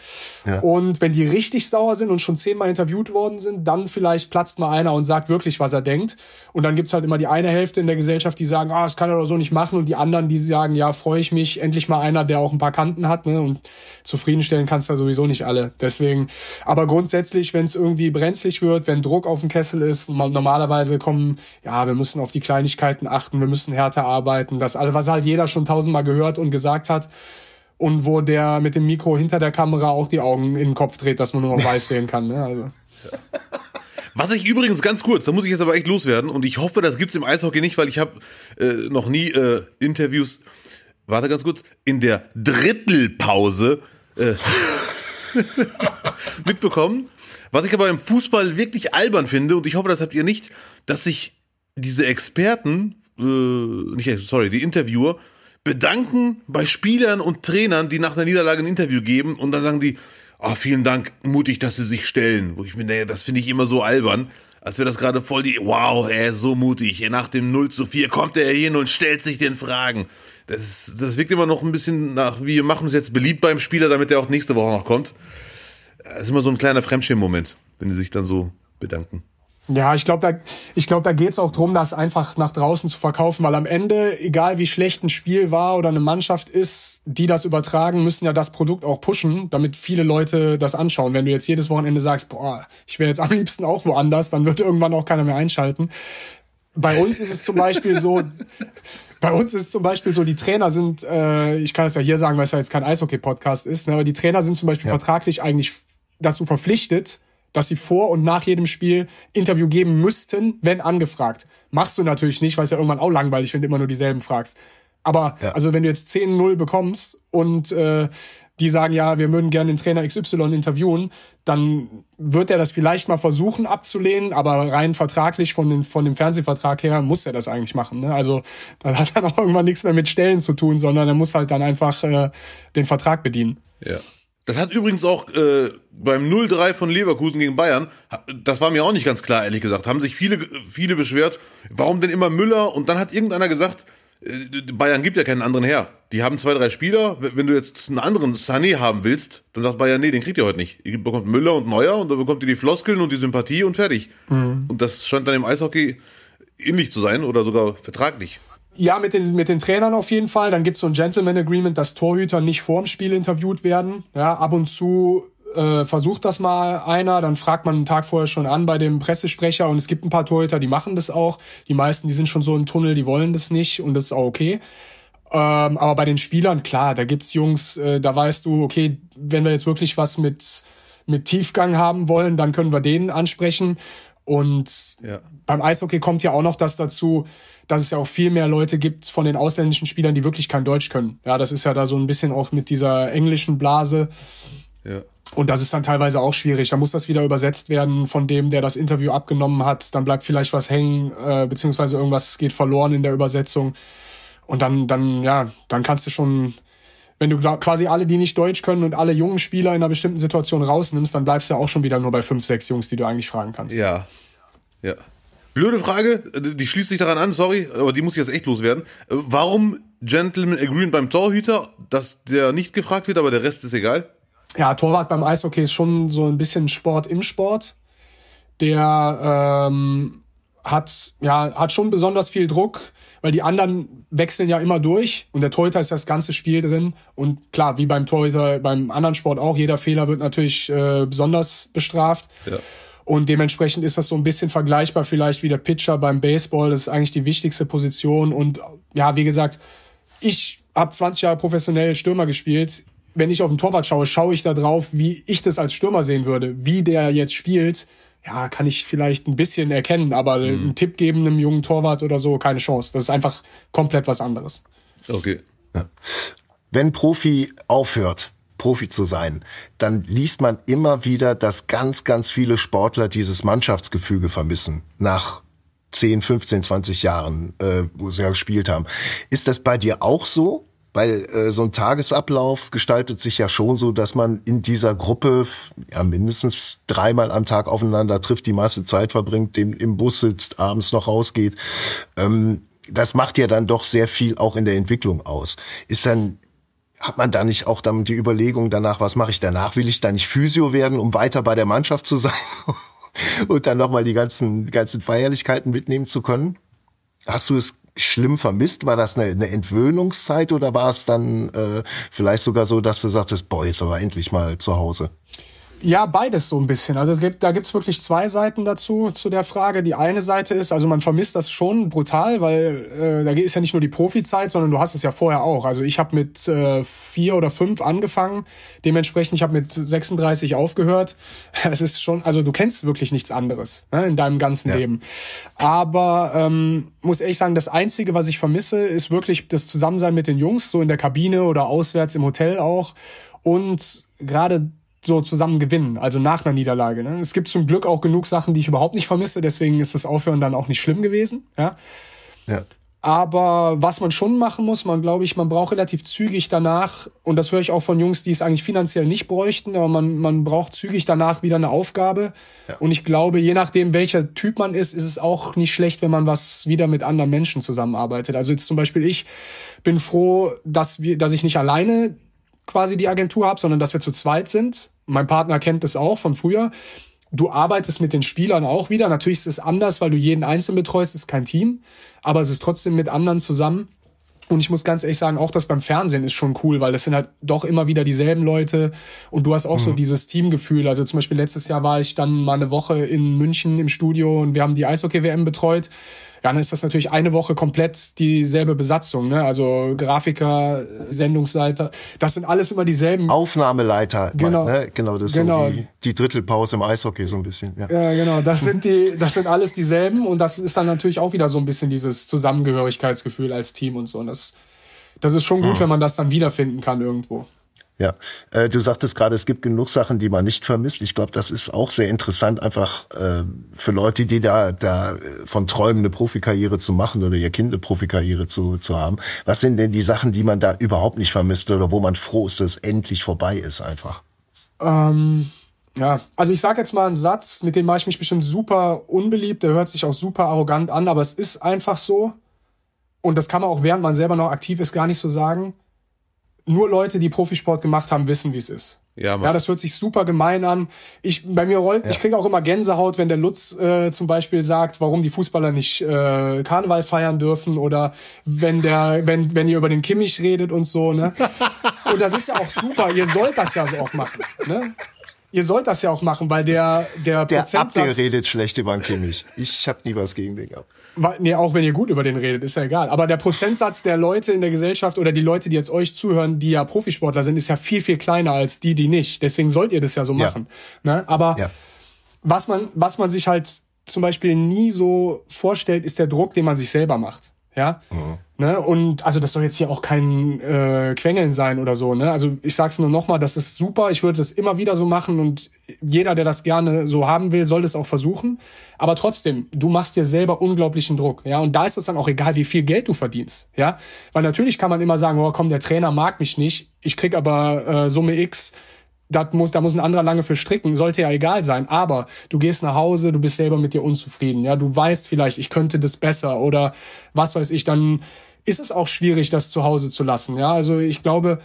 S3: ja? Und wenn die richtig sauer sind und schon zehnmal interviewt worden sind, dann vielleicht platzt mal einer und sagt wirklich, was er denkt. Und dann gibt's halt immer die eine Hälfte in der Gesellschaft, die sagen, ah, das kann er doch so nicht machen. Und die anderen, die sagen, ja, freue ich mich, endlich mal einer, der auch ein paar Kanten hat. Ne? Und zufriedenstellen kannst du ja sowieso nicht alle. Deswegen, aber grundsätzlich, wenn es irgendwie brenzlig wird, wenn Druck auf dem Kessel ist, normalerweise kommen, ja, wir müssen auf die Kleinigkeiten achten, wir müssen härter arbeiten. Das alles, was halt jeder schon tausendmal gehört und gesagt hat und wo der mit dem Mikro hinter der Kamera auch die Augen in den Kopf dreht, dass man nur noch weiß sehen kann. Ne? Also.
S2: Was ich übrigens ganz kurz, da muss ich jetzt aber echt loswerden und ich hoffe, das gibt's im Eishockey nicht, weil ich habe äh, noch nie äh, Interviews, warte ganz kurz, in der Drittelpause äh, mitbekommen. Was ich aber im Fußball wirklich albern finde und ich hoffe, das habt ihr nicht, dass sich diese Experten, äh, nicht, sorry, die Interviewer bedanken bei Spielern und Trainern, die nach einer Niederlage ein Interview geben und dann sagen die, oh, vielen Dank, mutig, dass sie sich stellen. Wo ich mir denke, das finde ich immer so albern. Als wäre das gerade voll die, wow, er ist so mutig. Nach dem 0 zu 4 kommt er hin und stellt sich den Fragen. Das, ist, das wirkt immer noch ein bisschen nach, wir machen es jetzt beliebt beim Spieler, damit er auch nächste Woche noch kommt. Das ist immer so ein kleiner Fremdschirm-Moment, wenn die sich dann so bedanken.
S3: Ja, ich glaube, da, ich glaub, da geht's auch drum, das einfach nach draußen zu verkaufen, weil am Ende, egal wie schlecht ein Spiel war oder eine Mannschaft ist, die das übertragen, müssen ja das Produkt auch pushen, damit viele Leute das anschauen. Wenn du jetzt jedes Wochenende sagst, boah, ich wäre jetzt am liebsten auch woanders, dann wird irgendwann auch keiner mehr einschalten. Bei uns ist es zum Beispiel so, bei uns ist zum Beispiel so, die Trainer sind, äh, ich kann es ja hier sagen, weil es ja jetzt kein Eishockey-Podcast ist, ne, aber die Trainer sind zum Beispiel ja. vertraglich eigentlich dazu verpflichtet, dass sie vor und nach jedem Spiel Interview geben müssten, wenn angefragt. Machst du natürlich nicht, weil es ja irgendwann auch langweilig, wenn du immer nur dieselben fragst. Aber ja. also wenn du jetzt 10-0 bekommst und äh, die sagen, ja, wir würden gerne den Trainer XY interviewen, dann wird er das vielleicht mal versuchen abzulehnen, aber rein vertraglich von, den, von dem Fernsehvertrag her muss er das eigentlich machen. Ne? Also da hat dann auch irgendwann nichts mehr mit Stellen zu tun, sondern er muss halt dann einfach äh, den Vertrag bedienen.
S2: Ja. Das hat übrigens auch äh, beim 0-3 von Leverkusen gegen Bayern, das war mir auch nicht ganz klar, ehrlich gesagt, haben sich viele, viele beschwert, warum denn immer Müller? Und dann hat irgendeiner gesagt, äh, Bayern gibt ja keinen anderen her. Die haben zwei, drei Spieler. Wenn du jetzt einen anderen Sané haben willst, dann sagt Bayern, nee, den kriegt ihr heute nicht. Ihr bekommt Müller und Neuer und dann bekommt ihr die Floskeln und die Sympathie und fertig. Mhm. Und das scheint dann im Eishockey ähnlich zu sein oder sogar vertraglich.
S3: Ja, mit den, mit den Trainern auf jeden Fall. Dann gibt's so ein Gentleman Agreement, dass Torhüter nicht vorm Spiel interviewt werden. Ja, ab und zu äh, versucht das mal einer, dann fragt man einen Tag vorher schon an bei dem Pressesprecher und es gibt ein paar Torhüter, die machen das auch. Die meisten, die sind schon so im Tunnel, die wollen das nicht und das ist auch okay. Ähm, aber bei den Spielern, klar, da gibt's Jungs, äh, da weißt du, okay, wenn wir jetzt wirklich was mit, mit Tiefgang haben wollen, dann können wir den ansprechen. Und ja. beim Eishockey kommt ja auch noch das dazu, dass es ja auch viel mehr Leute gibt von den ausländischen Spielern, die wirklich kein Deutsch können. Ja, das ist ja da so ein bisschen auch mit dieser englischen Blase. Ja. Und das ist dann teilweise auch schwierig. Da muss das wieder übersetzt werden von dem, der das Interview abgenommen hat. Dann bleibt vielleicht was hängen, äh, beziehungsweise irgendwas geht verloren in der Übersetzung. Und dann, dann, ja, dann kannst du schon, wenn du quasi alle, die nicht Deutsch können und alle jungen Spieler in einer bestimmten Situation rausnimmst, dann bleibst du ja auch schon wieder nur bei fünf, sechs Jungs, die du eigentlich fragen kannst.
S2: Ja. Ja. Blöde Frage, die schließt sich daran an, sorry, aber die muss ich jetzt echt loswerden. Warum Gentleman Agreement beim Torhüter, dass der nicht gefragt wird, aber der Rest ist egal?
S3: Ja, Torwart beim Eishockey ist schon so ein bisschen Sport im Sport. Der ähm, hat ja hat schon besonders viel Druck, weil die anderen wechseln ja immer durch und der Torhüter ist das ganze Spiel drin und klar, wie beim Torhüter beim anderen Sport auch, jeder Fehler wird natürlich äh, besonders bestraft. Ja. Und dementsprechend ist das so ein bisschen vergleichbar vielleicht wie der Pitcher beim Baseball. Das ist eigentlich die wichtigste Position. Und ja, wie gesagt, ich habe 20 Jahre professionell Stürmer gespielt. Wenn ich auf den Torwart schaue, schaue ich da drauf, wie ich das als Stürmer sehen würde. Wie der jetzt spielt, ja, kann ich vielleicht ein bisschen erkennen, aber mhm. einen Tipp geben einem jungen Torwart oder so, keine Chance. Das ist einfach komplett was anderes.
S2: Okay.
S1: Ja. Wenn Profi aufhört, Profi zu sein, dann liest man immer wieder, dass ganz, ganz viele Sportler dieses Mannschaftsgefüge vermissen nach 10, 15, 20 Jahren, äh, wo sie ja gespielt haben. Ist das bei dir auch so? Weil äh, so ein Tagesablauf gestaltet sich ja schon so, dass man in dieser Gruppe ja mindestens dreimal am Tag aufeinander trifft, die meiste Zeit verbringt, im, im Bus sitzt, abends noch rausgeht. Ähm, das macht ja dann doch sehr viel auch in der Entwicklung aus. Ist dann hat man da nicht auch dann die Überlegung danach, was mache ich danach? Will ich da nicht Physio werden, um weiter bei der Mannschaft zu sein und dann nochmal die ganzen, ganzen Feierlichkeiten mitnehmen zu können? Hast du es schlimm vermisst? War das eine, eine Entwöhnungszeit oder war es dann äh, vielleicht sogar so, dass du sagtest, boah, jetzt aber endlich mal zu Hause?
S3: Ja, beides so ein bisschen. Also es gibt, da gibt's wirklich zwei Seiten dazu, zu der Frage. Die eine Seite ist, also man vermisst das schon brutal, weil äh, da ist ja nicht nur die Profizeit, sondern du hast es ja vorher auch. Also ich habe mit äh, vier oder fünf angefangen, dementsprechend, ich habe mit 36 aufgehört. Es ist schon, also du kennst wirklich nichts anderes ne, in deinem ganzen ja. Leben. Aber ähm, muss ehrlich sagen, das Einzige, was ich vermisse, ist wirklich das Zusammensein mit den Jungs, so in der Kabine oder auswärts im Hotel auch. Und gerade so zusammen gewinnen, also nach einer Niederlage. Ne? Es gibt zum Glück auch genug Sachen, die ich überhaupt nicht vermisse, deswegen ist das Aufhören dann auch nicht schlimm gewesen. Ja. ja. Aber was man schon machen muss, man glaube ich, man braucht relativ zügig danach, und das höre ich auch von Jungs, die es eigentlich finanziell nicht bräuchten, aber man, man braucht zügig danach wieder eine Aufgabe. Ja. Und ich glaube, je nachdem, welcher Typ man ist, ist es auch nicht schlecht, wenn man was wieder mit anderen Menschen zusammenarbeitet. Also jetzt zum Beispiel ich bin froh, dass wir, dass ich nicht alleine quasi die Agentur habe, sondern dass wir zu zweit sind. Mein Partner kennt das auch von früher. Du arbeitest mit den Spielern auch wieder. Natürlich ist es anders, weil du jeden Einzelnen betreust, es ist kein Team, aber es ist trotzdem mit anderen zusammen. Und ich muss ganz ehrlich sagen, auch das beim Fernsehen ist schon cool, weil das sind halt doch immer wieder dieselben Leute und du hast auch mhm. so dieses Teamgefühl. Also zum Beispiel letztes Jahr war ich dann mal eine Woche in München im Studio und wir haben die Eishockey-WM betreut dann ist das natürlich eine Woche komplett dieselbe Besatzung. Ne? Also Grafiker, Sendungsleiter, das sind alles immer dieselben.
S1: Aufnahmeleiter,
S3: genau,
S1: ne? genau das ist genau. so wie die Drittelpause im Eishockey so ein bisschen. Ja.
S3: ja, genau, das sind die, das sind alles dieselben und das ist dann natürlich auch wieder so ein bisschen dieses Zusammengehörigkeitsgefühl als Team und so. Und das, das ist schon gut, mhm. wenn man das dann wiederfinden kann irgendwo.
S1: Ja, äh, du sagtest gerade, es gibt genug Sachen, die man nicht vermisst. Ich glaube, das ist auch sehr interessant, einfach äh, für Leute, die da, da von träumen, eine Profikarriere zu machen oder ihr Kind eine Profikarriere zu, zu haben. Was sind denn die Sachen, die man da überhaupt nicht vermisst oder wo man froh ist, dass es endlich vorbei ist einfach?
S3: Ähm, ja, also ich sage jetzt mal einen Satz, mit dem mache ich mich bestimmt super unbeliebt, der hört sich auch super arrogant an, aber es ist einfach so. Und das kann man auch, während man selber noch aktiv ist, gar nicht so sagen. Nur Leute, die Profisport gemacht haben, wissen, wie es ist. Ja, Mann. ja, das hört sich super gemein an. Ich bei mir rollt, ja. ich kriege auch immer Gänsehaut, wenn der Lutz äh, zum Beispiel sagt, warum die Fußballer nicht äh, Karneval feiern dürfen oder wenn der, wenn wenn ihr über den Kimmich redet und so. Ne? und das ist ja auch super. Ihr sollt das ja so auch machen. Ne? Ihr sollt das ja auch machen, weil der der,
S1: der Prozentsatz... Der redet schlecht über den Kimmich. Ich habe nie was gegen den gehabt.
S3: Nee, auch wenn ihr gut über den redet, ist ja egal. Aber der Prozentsatz der Leute in der Gesellschaft oder die Leute, die jetzt euch zuhören, die ja Profisportler sind, ist ja viel, viel kleiner als die, die nicht. Deswegen sollt ihr das ja so machen. Ja. Ne? Aber ja. was, man, was man sich halt zum Beispiel nie so vorstellt, ist der Druck, den man sich selber macht. Ja. Mhm. Ne? Und also das soll jetzt hier auch kein äh, Quengeln sein oder so. Ne? Also ich sag's nur nochmal, das ist super. Ich würde das immer wieder so machen und jeder, der das gerne so haben will, soll das auch versuchen. Aber trotzdem, du machst dir selber unglaublichen Druck. Ja, und da ist es dann auch egal, wie viel Geld du verdienst. Ja, weil natürlich kann man immer sagen, oh komm, der Trainer mag mich nicht, ich krieg aber äh, Summe X das muss, da muss ein anderer lange für stricken, sollte ja egal sein. Aber du gehst nach Hause, du bist selber mit dir unzufrieden. Ja, du weißt vielleicht, ich könnte das besser oder was weiß ich, dann ist es auch schwierig, das zu Hause zu lassen. Ja, also ich glaube,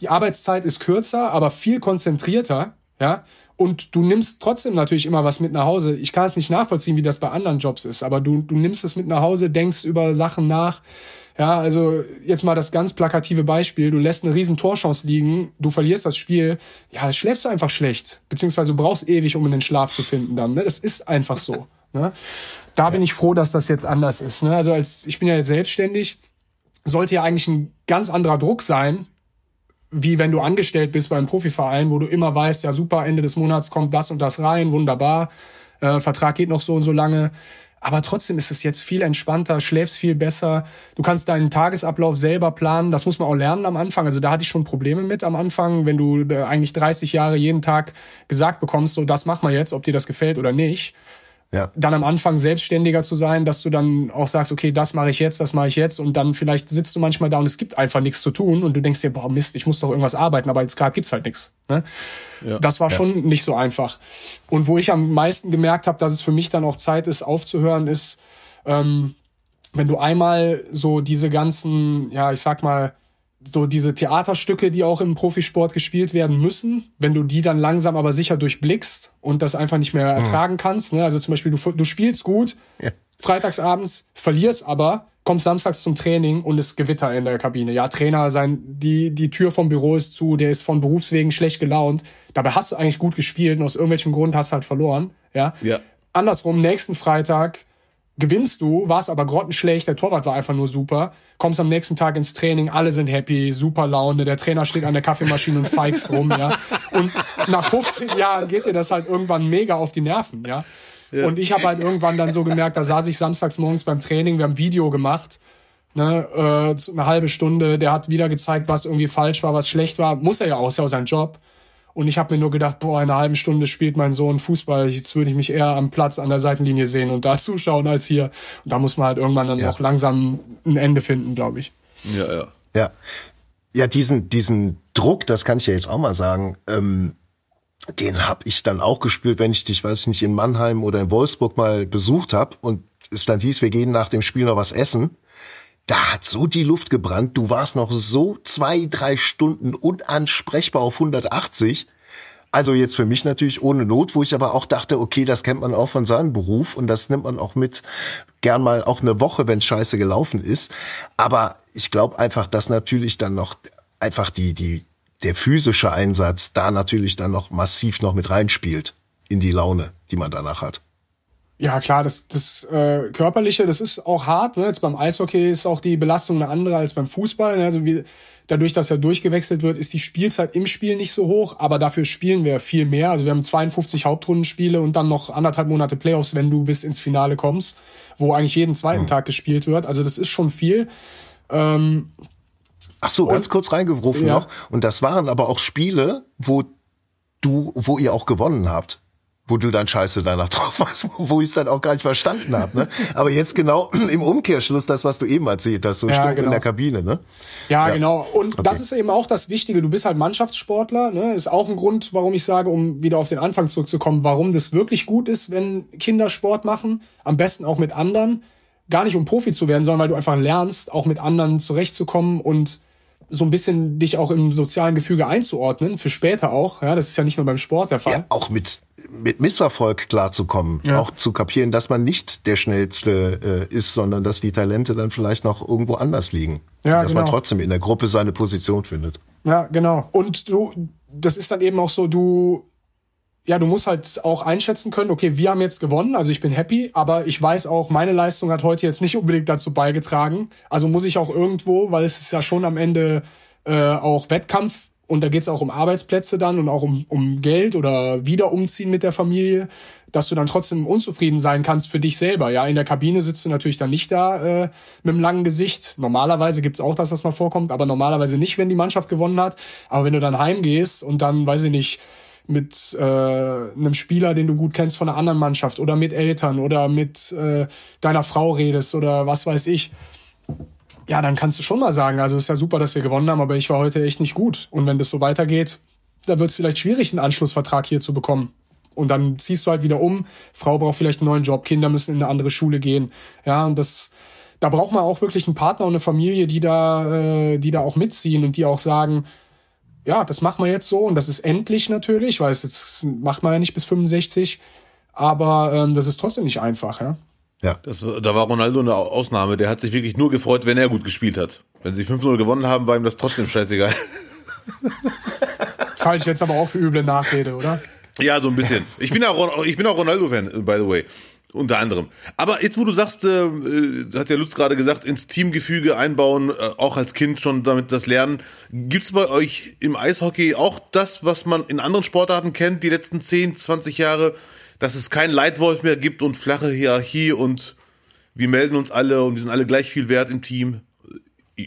S3: die Arbeitszeit ist kürzer, aber viel konzentrierter. Ja, und du nimmst trotzdem natürlich immer was mit nach Hause. Ich kann es nicht nachvollziehen, wie das bei anderen Jobs ist, aber du, du nimmst es mit nach Hause, denkst über Sachen nach, ja, also jetzt mal das ganz plakative Beispiel. Du lässt eine riesen Torchance liegen, du verlierst das Spiel. Ja, das schläfst du einfach schlecht. Beziehungsweise du brauchst ewig, um in den Schlaf zu finden dann. Ne? Das ist einfach so. Ne? Da bin ich froh, dass das jetzt anders ist. Ne? Also als ich bin ja jetzt selbstständig, sollte ja eigentlich ein ganz anderer Druck sein, wie wenn du angestellt bist beim Profiverein, wo du immer weißt, ja super, Ende des Monats kommt das und das rein, wunderbar, äh, Vertrag geht noch so und so lange. Aber trotzdem ist es jetzt viel entspannter, schläfst viel besser. Du kannst deinen Tagesablauf selber planen. Das muss man auch lernen am Anfang. Also da hatte ich schon Probleme mit am Anfang, wenn du äh, eigentlich 30 Jahre jeden Tag gesagt bekommst, so das mach mal jetzt, ob dir das gefällt oder nicht ja. dann am Anfang selbstständiger zu sein, dass du dann auch sagst, okay, das mache ich jetzt, das mache ich jetzt und dann vielleicht sitzt du manchmal da und es gibt einfach nichts zu tun und du denkst dir, boah Mist, ich muss doch irgendwas arbeiten, aber jetzt gerade gibt's halt nichts. Ne? Ja. Das war ja. schon nicht so einfach. Und wo ich am meisten gemerkt habe, dass es für mich dann auch Zeit ist, aufzuhören, ist, ähm, wenn du einmal so diese ganzen, ja, ich sag mal, so diese Theaterstücke, die auch im Profisport gespielt werden müssen, wenn du die dann langsam aber sicher durchblickst und das einfach nicht mehr mhm. ertragen kannst. Ne? Also zum Beispiel, du, du spielst gut, ja. freitagsabends, verlierst aber, kommst samstags zum Training und es Gewitter in der Kabine. Ja, Trainer, sein, die, die Tür vom Büro ist zu, der ist von Berufswegen schlecht gelaunt. Dabei hast du eigentlich gut gespielt und aus irgendwelchem Grund hast du halt verloren. Ja. ja. Andersrum, nächsten Freitag gewinnst du, warst aber grottenschlecht, der Torwart war einfach nur super, kommst am nächsten Tag ins Training, alle sind happy, super Laune, der Trainer steht an der Kaffeemaschine und feigst rum, ja. Und nach 15 Jahren geht dir das halt irgendwann mega auf die Nerven, ja. ja. Und ich habe halt irgendwann dann so gemerkt, da saß ich samstags morgens beim Training, wir haben ein Video gemacht, ne, äh, eine halbe Stunde, der hat wieder gezeigt, was irgendwie falsch war, was schlecht war, muss er ja auch, ist ja auch sein Job. Und ich habe mir nur gedacht, boah, in einer halben Stunde spielt mein Sohn Fußball. Jetzt würde ich mich eher am Platz an der Seitenlinie sehen und da zuschauen als hier. Und da muss man halt irgendwann dann ja. auch langsam ein Ende finden, glaube ich.
S2: Ja, ja.
S1: Ja. Ja, diesen, diesen Druck, das kann ich ja jetzt auch mal sagen, ähm, den habe ich dann auch gespürt, wenn ich dich, weiß ich nicht, in Mannheim oder in Wolfsburg mal besucht habe und es dann hieß, wir gehen nach dem Spiel noch was essen da hat so die Luft gebrannt. Du warst noch so zwei, drei Stunden unansprechbar auf 180. Also jetzt für mich natürlich ohne Not, wo ich aber auch dachte, okay, das kennt man auch von seinem Beruf und das nimmt man auch mit, gern mal auch eine Woche, wenn scheiße gelaufen ist. Aber ich glaube einfach, dass natürlich dann noch einfach die, die, der physische Einsatz da natürlich dann noch massiv noch mit reinspielt in die Laune, die man danach hat.
S3: Ja, klar, das, das äh, Körperliche, das ist auch hart. Ne? Jetzt beim Eishockey ist auch die Belastung eine andere als beim Fußball. Ne? Also wie, dadurch, dass ja durchgewechselt wird, ist die Spielzeit im Spiel nicht so hoch, aber dafür spielen wir viel mehr. Also wir haben 52 Hauptrundenspiele und dann noch anderthalb Monate Playoffs, wenn du bis ins Finale kommst, wo eigentlich jeden zweiten mhm. Tag gespielt wird. Also das ist schon viel. Ähm,
S1: Ach so, ganz kurz reingerufen ja. noch. Und das waren aber auch Spiele, wo du, wo ihr auch gewonnen habt wo du dann scheiße danach drauf warst, wo ich es dann auch gar nicht verstanden habe. Ne? Aber jetzt genau im Umkehrschluss das, was du eben erzählt hast, so ja, genau. in der Kabine. Ne?
S3: Ja, ja. genau. Und okay. das ist eben auch das Wichtige. Du bist halt Mannschaftssportler. Ne? Ist auch ein Grund, warum ich sage, um wieder auf den Anfang zurückzukommen, warum das wirklich gut ist, wenn Kinder Sport machen. Am besten auch mit anderen. Gar nicht um Profi zu werden, sondern weil du einfach lernst, auch mit anderen zurechtzukommen und so ein bisschen dich auch im sozialen Gefüge einzuordnen, für später auch. Ja, das ist ja nicht nur beim Sport der Fall. Ja,
S1: auch mit mit Misserfolg klarzukommen, ja. auch zu kapieren, dass man nicht der schnellste äh, ist, sondern dass die Talente dann vielleicht noch irgendwo anders liegen. Ja, dass genau. man trotzdem in der Gruppe seine Position findet.
S3: Ja, genau. Und du, das ist dann eben auch so, du ja, du musst halt auch einschätzen können, okay, wir haben jetzt gewonnen, also ich bin happy, aber ich weiß auch, meine Leistung hat heute jetzt nicht unbedingt dazu beigetragen. Also muss ich auch irgendwo, weil es ist ja schon am Ende äh, auch Wettkampf und da geht es auch um Arbeitsplätze dann und auch um, um Geld oder wieder umziehen mit der Familie, dass du dann trotzdem unzufrieden sein kannst für dich selber. Ja, in der Kabine sitzt du natürlich dann nicht da äh, mit einem langen Gesicht. Normalerweise gibt's auch das, das mal vorkommt, aber normalerweise nicht, wenn die Mannschaft gewonnen hat. Aber wenn du dann heimgehst und dann, weiß ich nicht, mit äh, einem Spieler, den du gut kennst von einer anderen Mannschaft oder mit Eltern oder mit äh, deiner Frau redest oder was weiß ich, ja, dann kannst du schon mal sagen, also ist ja super, dass wir gewonnen haben, aber ich war heute echt nicht gut. Und wenn das so weitergeht, dann wird es vielleicht schwierig, einen Anschlussvertrag hier zu bekommen. Und dann ziehst du halt wieder um, Frau braucht vielleicht einen neuen Job, Kinder müssen in eine andere Schule gehen. Ja, und das, da braucht man auch wirklich einen Partner und eine Familie, die da, äh, die da auch mitziehen und die auch sagen, ja, das machen wir jetzt so und das ist endlich natürlich, weil es jetzt macht man ja nicht bis 65, aber ähm, das ist trotzdem nicht einfach, ja.
S2: Ja. Das, da war Ronaldo eine Ausnahme, der hat sich wirklich nur gefreut, wenn er gut gespielt hat. Wenn sie 5-0 gewonnen haben, war ihm das trotzdem scheißegal.
S3: Das halte ich jetzt aber auch für üble Nachrede, oder?
S2: Ja, so ein bisschen. Ich bin auch, ich bin auch Ronaldo-Fan, by the way. Unter anderem. Aber jetzt, wo du sagst, äh, äh, hat der Lutz gerade gesagt, ins Teamgefüge einbauen, äh, auch als Kind schon damit das Lernen. Gibt's bei euch im Eishockey auch das, was man in anderen Sportarten kennt, die letzten 10, 20 Jahre, dass es kein Leitwolf mehr gibt und flache Hierarchie und wir melden uns alle und wir sind alle gleich viel wert im Team?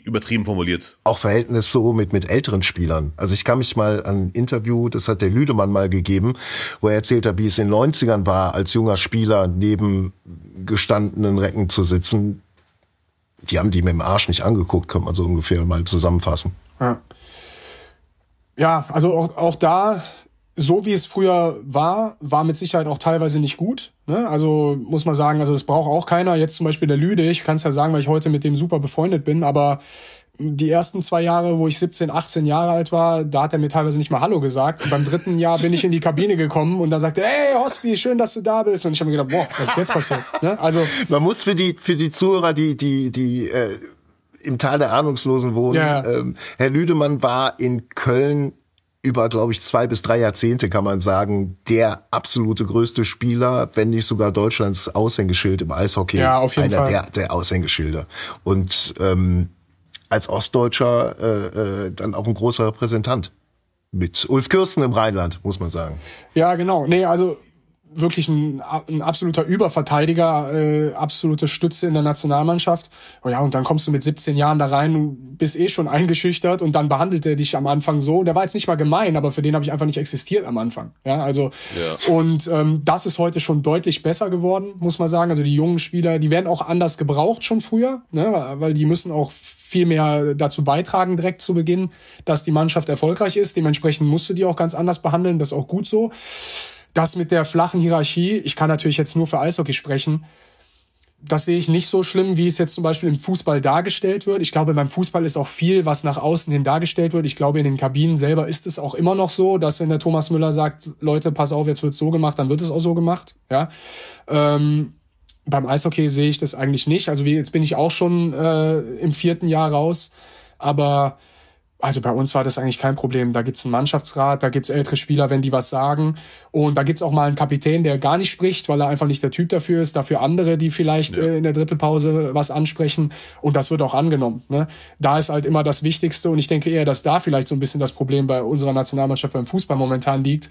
S2: übertrieben formuliert.
S1: Auch Verhältnis so mit, mit älteren Spielern. Also ich kann mich mal an ein Interview, das hat der Lüdemann mal gegeben, wo er erzählt hat, wie es in den 90ern war, als junger Spieler neben gestandenen Recken zu sitzen. Die haben die mit dem Arsch nicht angeguckt, könnte man so ungefähr mal zusammenfassen.
S3: Ja, ja also auch, auch da so wie es früher war, war mit Sicherheit auch teilweise nicht gut. Ne? Also muss man sagen, also das braucht auch keiner. Jetzt zum Beispiel der Lüde, ich kann es ja sagen, weil ich heute mit dem super befreundet bin, aber die ersten zwei Jahre, wo ich 17, 18 Jahre alt war, da hat er mir teilweise nicht mal Hallo gesagt. Und beim dritten Jahr bin ich in die Kabine gekommen und da sagte er, hey Hospi, schön, dass du da bist. Und ich habe mir gedacht, boah, was ist jetzt passiert? Ne?
S1: Also man muss für die für die Zuhörer, die die die äh, im Tal der Ahnungslosen wohnen, ja. ähm, Herr Lüdemann war in Köln über, glaube ich, zwei bis drei Jahrzehnte kann man sagen, der absolute größte Spieler, wenn nicht sogar Deutschlands Aushängeschild im Eishockey.
S3: Ja, auf jeden
S1: Einer
S3: Fall.
S1: der, der Aushängeschilder. Und ähm, als Ostdeutscher äh, äh, dann auch ein großer Repräsentant. Mit Ulf Kirsten im Rheinland, muss man sagen.
S3: Ja, genau. Nee, also wirklich ein, ein absoluter Überverteidiger, äh, absolute Stütze in der Nationalmannschaft. Oh ja, und dann kommst du mit 17 Jahren da rein, du bist eh schon eingeschüchtert und dann behandelt er dich am Anfang so. Der war jetzt nicht mal gemein, aber für den habe ich einfach nicht existiert am Anfang. Ja, also ja. und ähm, das ist heute schon deutlich besser geworden, muss man sagen. Also die jungen Spieler, die werden auch anders gebraucht schon früher, ne, weil die müssen auch viel mehr dazu beitragen direkt zu Beginn, dass die Mannschaft erfolgreich ist. Dementsprechend musst du die auch ganz anders behandeln. Das ist auch gut so. Das mit der flachen Hierarchie, ich kann natürlich jetzt nur für Eishockey sprechen, das sehe ich nicht so schlimm, wie es jetzt zum Beispiel im Fußball dargestellt wird. Ich glaube, beim Fußball ist auch viel, was nach außen hin dargestellt wird. Ich glaube, in den Kabinen selber ist es auch immer noch so, dass wenn der Thomas Müller sagt, Leute, pass auf, jetzt wird's so gemacht, dann wird es auch so gemacht. Ja. Ähm, beim Eishockey sehe ich das eigentlich nicht. Also wie, jetzt bin ich auch schon äh, im vierten Jahr raus, aber also bei uns war das eigentlich kein Problem. Da gibt's einen Mannschaftsrat, da gibt's ältere Spieler, wenn die was sagen. Und da gibt's auch mal einen Kapitän, der gar nicht spricht, weil er einfach nicht der Typ dafür ist. Dafür andere, die vielleicht ja. äh, in der Drittelpause was ansprechen. Und das wird auch angenommen. Ne? Da ist halt immer das Wichtigste. Und ich denke eher, dass da vielleicht so ein bisschen das Problem bei unserer Nationalmannschaft beim Fußball momentan liegt.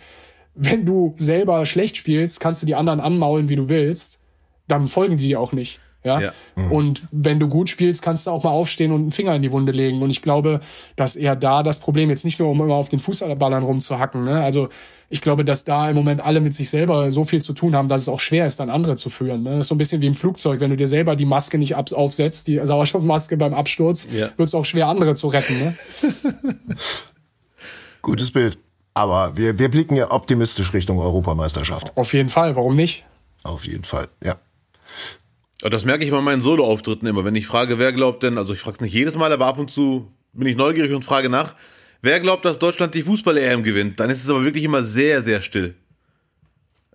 S3: Wenn du selber schlecht spielst, kannst du die anderen anmaulen, wie du willst. Dann folgen die dir auch nicht. Ja? ja. Mhm. Und wenn du gut spielst, kannst du auch mal aufstehen und einen Finger in die Wunde legen. Und ich glaube, dass eher da das Problem jetzt nicht nur, um immer auf den Fußballern rumzuhacken. Ne? Also ich glaube, dass da im Moment alle mit sich selber so viel zu tun haben, dass es auch schwer ist, dann andere zu führen. Ne? Das ist so ein bisschen wie im Flugzeug. Wenn du dir selber die Maske nicht aufsetzt, die Sauerstoffmaske beim Absturz, ja. wird es auch schwer, andere zu retten. Ne?
S1: Gutes Bild. Aber wir, wir blicken ja optimistisch Richtung Europameisterschaft.
S3: Auf jeden Fall, warum nicht?
S1: Auf jeden Fall, ja.
S2: Das merke ich bei meinen Solo-Auftritten immer. Wenn ich frage, wer glaubt denn, also ich frage es nicht jedes Mal, aber ab und zu bin ich neugierig und frage nach, wer glaubt, dass Deutschland die Fußball-EM gewinnt? Dann ist es aber wirklich immer sehr, sehr still.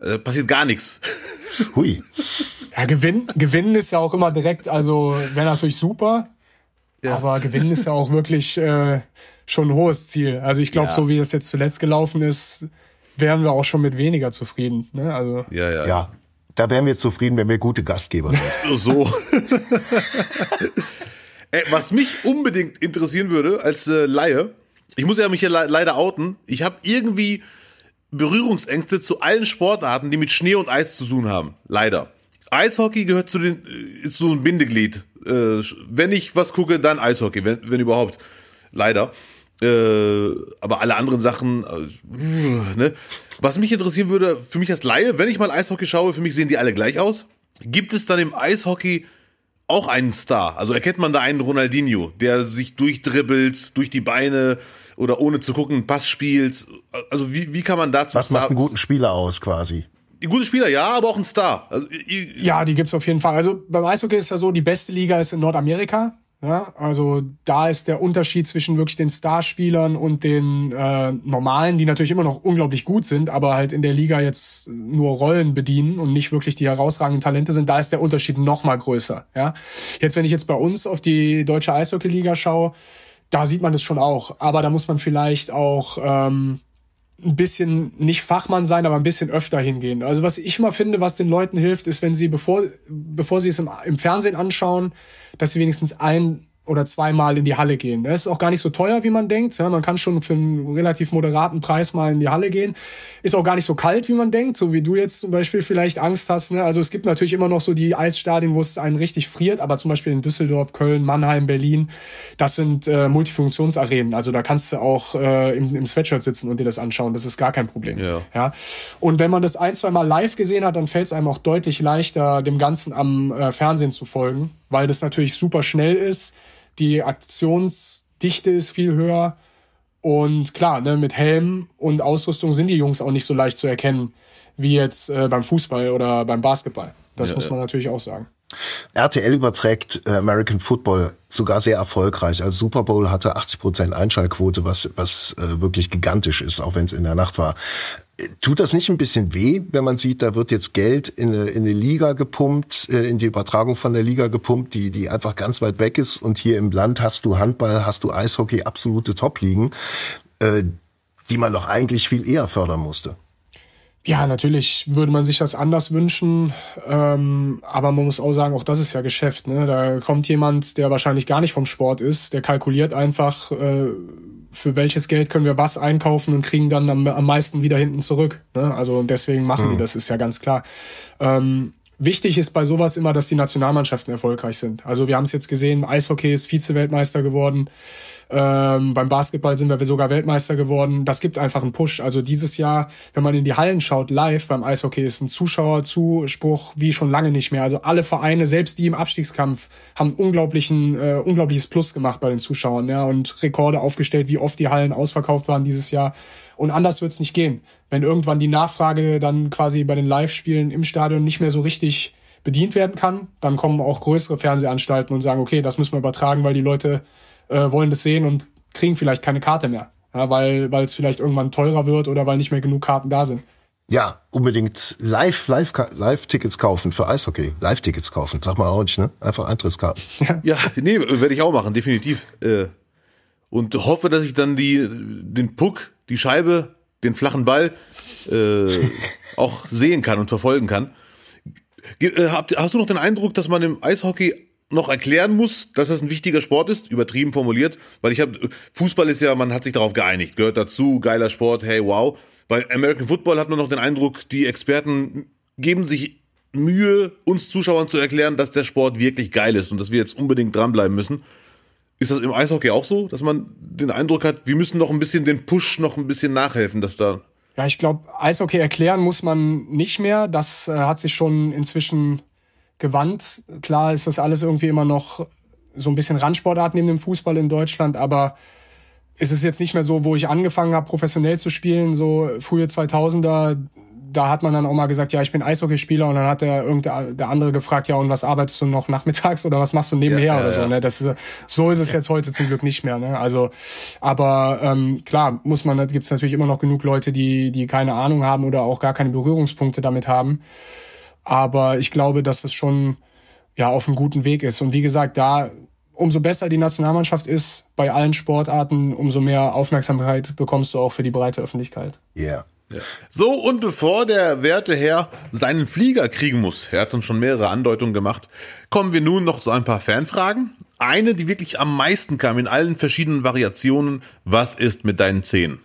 S2: Äh, passiert gar nichts.
S3: Hui. Ja, gewinnen, gewinnen ist ja auch immer direkt, also wäre natürlich super. Ja. Aber gewinnen ist ja auch wirklich äh, schon ein hohes Ziel. Also ich glaube, ja. so wie es jetzt zuletzt gelaufen ist, wären wir auch schon mit weniger zufrieden. Ne? Also
S1: ja, ja. ja, da wären wir zufrieden, wenn wir gute Gastgeber sind.
S2: so. Ey, was mich unbedingt interessieren würde als äh, Laie, ich muss ja mich hier le leider outen, ich habe irgendwie Berührungsängste zu allen Sportarten, die mit Schnee und Eis zu tun haben. Leider. Eishockey gehört zu den äh, ist so ein Bindeglied. Äh, wenn ich was gucke, dann Eishockey, wenn, wenn überhaupt. Leider. Äh, aber alle anderen Sachen, äh, ne? Was mich interessieren würde, für mich als Laie, wenn ich mal Eishockey schaue, für mich sehen die alle gleich aus. Gibt es dann im Eishockey auch einen Star? Also erkennt man da einen Ronaldinho, der sich durchdribbelt, durch die Beine oder ohne zu gucken einen Pass spielt? Also wie, wie kann man dazu
S1: Was macht einen guten Spieler aus quasi?
S2: Gute Spieler, ja, aber auch ein Star. Also,
S3: ja, die gibt's auf jeden Fall. Also beim Eishockey ist ja so, die beste Liga ist in Nordamerika. Ja, also da ist der Unterschied zwischen wirklich den Starspielern und den äh, normalen, die natürlich immer noch unglaublich gut sind, aber halt in der Liga jetzt nur Rollen bedienen und nicht wirklich die herausragenden Talente sind, da ist der Unterschied noch mal größer. Ja, jetzt wenn ich jetzt bei uns auf die deutsche Eishockey-Liga schaue, da sieht man das schon auch, aber da muss man vielleicht auch ähm, ein bisschen nicht Fachmann sein, aber ein bisschen öfter hingehen. Also was ich immer finde, was den Leuten hilft, ist, wenn sie bevor bevor sie es im, im Fernsehen anschauen, dass sie wenigstens ein oder zweimal in die Halle gehen. Das ist auch gar nicht so teuer, wie man denkt. Ja, man kann schon für einen relativ moderaten Preis mal in die Halle gehen. Ist auch gar nicht so kalt, wie man denkt, so wie du jetzt zum Beispiel vielleicht Angst hast. Ne? Also es gibt natürlich immer noch so die Eisstadien, wo es einen richtig friert, aber zum Beispiel in Düsseldorf, Köln, Mannheim, Berlin, das sind äh, Multifunktionsarenen. Also da kannst du auch äh, im, im Sweatshirt sitzen und dir das anschauen. Das ist gar kein Problem. Ja. ja? Und wenn man das ein, zwei Mal live gesehen hat, dann fällt es einem auch deutlich leichter, dem Ganzen am äh, Fernsehen zu folgen, weil das natürlich super schnell ist die Aktionsdichte ist viel höher. Und klar, ne, mit Helm und Ausrüstung sind die Jungs auch nicht so leicht zu erkennen wie jetzt äh, beim Fußball oder beim Basketball. Das ja, muss man ja. natürlich auch sagen.
S1: RTL überträgt äh, American Football sogar sehr erfolgreich. Also Super Bowl hatte 80 Prozent Einschaltquote, was, was äh, wirklich gigantisch ist, auch wenn es in der Nacht war. Tut das nicht ein bisschen weh, wenn man sieht, da wird jetzt Geld in eine, in eine Liga gepumpt, äh, in die Übertragung von der Liga gepumpt, die, die einfach ganz weit weg ist und hier im Land hast du Handball, hast du Eishockey, absolute Top-Ligen, äh, die man doch eigentlich viel eher fördern musste.
S3: Ja, natürlich würde man sich das anders wünschen, ähm, aber man muss auch sagen, auch das ist ja Geschäft. Ne? Da kommt jemand, der wahrscheinlich gar nicht vom Sport ist, der kalkuliert einfach, äh, für welches Geld können wir was einkaufen und kriegen dann am, am meisten wieder hinten zurück. Ne? Also deswegen machen mhm. die das, ist ja ganz klar. Ähm, Wichtig ist bei sowas immer, dass die Nationalmannschaften erfolgreich sind. Also wir haben es jetzt gesehen, Eishockey ist Vize-Weltmeister geworden. Ähm, beim Basketball sind wir sogar Weltmeister geworden. Das gibt einfach einen Push. Also dieses Jahr, wenn man in die Hallen schaut, live beim Eishockey ist ein Zuschauerzuspruch wie schon lange nicht mehr. Also alle Vereine, selbst die im Abstiegskampf, haben unglaublichen, äh, unglaubliches Plus gemacht bei den Zuschauern ja, und Rekorde aufgestellt, wie oft die Hallen ausverkauft waren dieses Jahr. Und anders wird's nicht gehen. Wenn irgendwann die Nachfrage dann quasi bei den Live-Spielen im Stadion nicht mehr so richtig bedient werden kann, dann kommen auch größere Fernsehanstalten und sagen, okay, das müssen wir übertragen, weil die Leute äh, wollen das sehen und kriegen vielleicht keine Karte mehr. Ja, weil, weil es vielleicht irgendwann teurer wird oder weil nicht mehr genug Karten da sind.
S1: Ja, unbedingt live, live, live Tickets kaufen für Eishockey. Live Tickets kaufen, sag mal auch nicht, ne? Einfach Eintrittskarten.
S2: ja, nee, werde ich auch machen, definitiv. Äh, und hoffe, dass ich dann die, den Puck die Scheibe, den flachen Ball äh, auch sehen kann und verfolgen kann. Äh, hast du noch den Eindruck, dass man im Eishockey noch erklären muss, dass das ein wichtiger Sport ist, übertrieben formuliert, weil ich habe Fußball ist ja, man hat sich darauf geeinigt, gehört dazu, geiler Sport, hey wow. Bei American Football hat man noch den Eindruck, die Experten geben sich Mühe, uns Zuschauern zu erklären, dass der Sport wirklich geil ist und dass wir jetzt unbedingt dranbleiben müssen. Ist das im Eishockey auch so, dass man den Eindruck hat, wir müssen noch ein bisschen den Push noch ein bisschen nachhelfen, dass da.
S3: Ja, ich glaube, Eishockey erklären muss man nicht mehr. Das äh, hat sich schon inzwischen gewandt. Klar ist das alles irgendwie immer noch so ein bisschen Randsportart neben dem Fußball in Deutschland, aber ist es jetzt nicht mehr so, wo ich angefangen habe, professionell zu spielen, so frühe 2000er, da hat man dann auch mal gesagt, ja, ich bin Eishockeyspieler und dann hat der der andere gefragt, ja, und was arbeitest du noch nachmittags oder was machst du nebenher ja, oder ja, so, ne? Das ist, so ist es jetzt heute zum Glück nicht mehr, ne? Also, aber ähm, klar, muss man, gibt es natürlich immer noch genug Leute, die, die keine Ahnung haben oder auch gar keine Berührungspunkte damit haben. Aber ich glaube, dass es schon ja auf einem guten Weg ist. Und wie gesagt, da umso besser die Nationalmannschaft ist bei allen Sportarten, umso mehr Aufmerksamkeit bekommst du auch für die breite Öffentlichkeit.
S1: Ja. Yeah.
S2: Ja. So, und bevor der werte Herr seinen Flieger kriegen muss, er hat uns schon mehrere Andeutungen gemacht, kommen wir nun noch zu ein paar Fanfragen. Eine, die wirklich am meisten kam in allen verschiedenen Variationen. Was ist mit deinen Zähnen?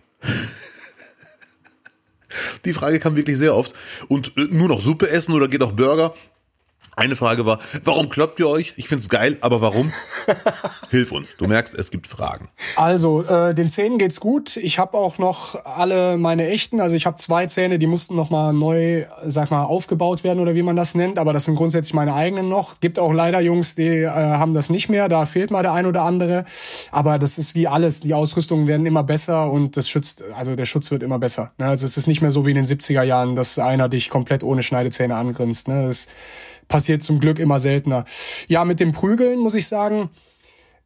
S2: Die Frage kam wirklich sehr oft. Und äh, nur noch Suppe essen oder geht auch Burger? Eine Frage war, warum kloppt ihr euch? Ich find's geil, aber warum? Hilf uns. Du merkst, es gibt Fragen.
S3: Also, äh, den Zähnen geht's gut. Ich habe auch noch alle meine echten. Also ich habe zwei Zähne, die mussten noch mal neu, sag mal, aufgebaut werden oder wie man das nennt. Aber das sind grundsätzlich meine eigenen noch. Gibt auch leider Jungs, die äh, haben das nicht mehr. Da fehlt mal der ein oder andere. Aber das ist wie alles. Die Ausrüstungen werden immer besser und das schützt, also der Schutz wird immer besser. Ne? Also es ist nicht mehr so wie in den 70er Jahren, dass einer dich komplett ohne Schneidezähne angrinst. Ne? Das, passiert zum Glück immer seltener. Ja, mit dem Prügeln muss ich sagen,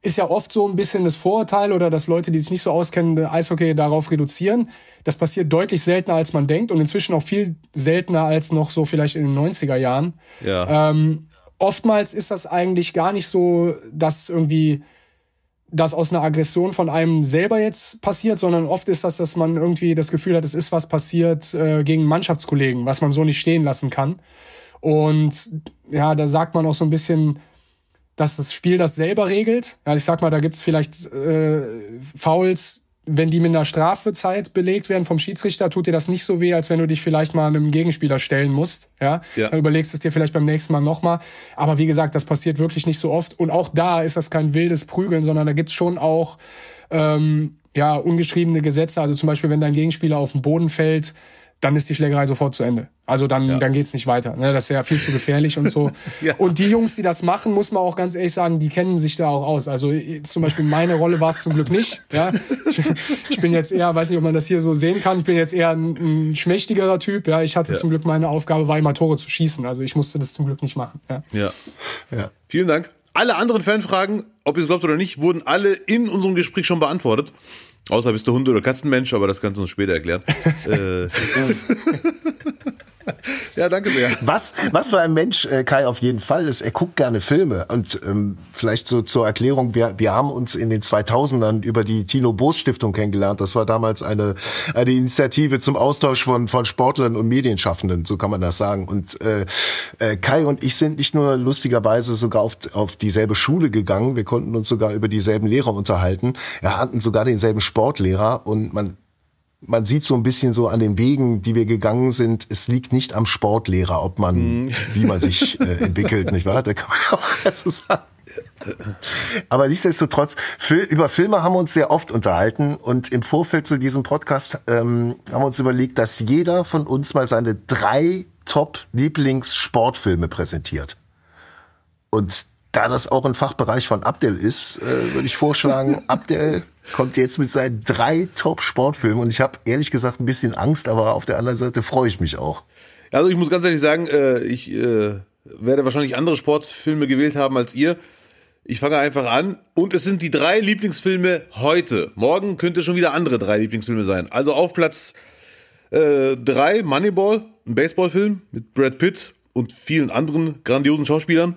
S3: ist ja oft so ein bisschen das Vorurteil oder dass Leute, die sich nicht so auskennen, Eishockey darauf reduzieren. Das passiert deutlich seltener, als man denkt und inzwischen auch viel seltener als noch so vielleicht in den 90er Jahren.
S2: Ja.
S3: Ähm, oftmals ist das eigentlich gar nicht so, dass irgendwie das aus einer Aggression von einem selber jetzt passiert, sondern oft ist das, dass man irgendwie das Gefühl hat, es ist was passiert äh, gegen Mannschaftskollegen, was man so nicht stehen lassen kann. Und ja, da sagt man auch so ein bisschen, dass das Spiel das selber regelt. Ja, ich sag mal, da gibt's vielleicht äh, Fouls, wenn die mit einer Strafezeit belegt werden vom Schiedsrichter, tut dir das nicht so weh, als wenn du dich vielleicht mal einem Gegenspieler stellen musst. Ja, ja. dann überlegst es dir vielleicht beim nächsten Mal nochmal. Aber wie gesagt, das passiert wirklich nicht so oft. Und auch da ist das kein wildes Prügeln, sondern da gibt's schon auch ähm, ja ungeschriebene Gesetze. Also zum Beispiel, wenn dein Gegenspieler auf den Boden fällt, dann ist die Schlägerei sofort zu Ende. Also dann, ja. dann geht's nicht weiter. Ne? Das ist ja viel zu gefährlich und so. ja. Und die Jungs, die das machen, muss man auch ganz ehrlich sagen, die kennen sich da auch aus. Also zum Beispiel meine Rolle war es zum Glück nicht. Ja? Ich, ich, bin jetzt eher, weiß nicht, ob man das hier so sehen kann, ich bin jetzt eher ein, ein schmächtigerer Typ. Ja, ich hatte ja. zum Glück meine Aufgabe, war immer Tore zu schießen. Also ich musste das zum Glück nicht machen. Ja.
S2: ja. ja. Vielen Dank. Alle anderen Fanfragen, ob ihr es glaubt oder nicht, wurden alle in unserem Gespräch schon beantwortet. Außer bist du Hund- oder Katzenmensch, aber das kannst du uns später erklären. äh, ja, danke sehr.
S1: Was, was für ein Mensch äh, Kai auf jeden Fall ist, er guckt gerne Filme. Und ähm, vielleicht so zur Erklärung, wir, wir haben uns in den 2000ern über die Tino Boos Stiftung kennengelernt. Das war damals eine, eine Initiative zum Austausch von, von Sportlern und Medienschaffenden, so kann man das sagen. Und äh, äh, Kai und ich sind nicht nur lustigerweise sogar auf, auf dieselbe Schule gegangen, wir konnten uns sogar über dieselben Lehrer unterhalten. Wir hatten sogar denselben Sportlehrer und man man sieht so ein bisschen so an den Wegen, die wir gegangen sind, es liegt nicht am Sportlehrer, ob man, mhm. wie man sich äh, entwickelt, nicht wahr? Da kann man auch so sagen. Aber nichtsdestotrotz, über Filme haben wir uns sehr oft unterhalten und im Vorfeld zu diesem Podcast ähm, haben wir uns überlegt, dass jeder von uns mal seine drei Top-Lieblings-Sportfilme präsentiert. Und da das auch ein Fachbereich von Abdel ist, äh, würde ich vorschlagen, Abdel kommt jetzt mit seinen drei Top-Sportfilmen und ich habe ehrlich gesagt ein bisschen Angst, aber auf der anderen Seite freue ich mich auch.
S2: Also ich muss ganz ehrlich sagen, äh, ich äh, werde wahrscheinlich andere Sportfilme gewählt haben als ihr. Ich fange einfach an und es sind die drei Lieblingsfilme heute. Morgen könnte schon wieder andere drei Lieblingsfilme sein. Also auf Platz äh, drei Moneyball, ein Baseballfilm mit Brad Pitt und vielen anderen grandiosen Schauspielern.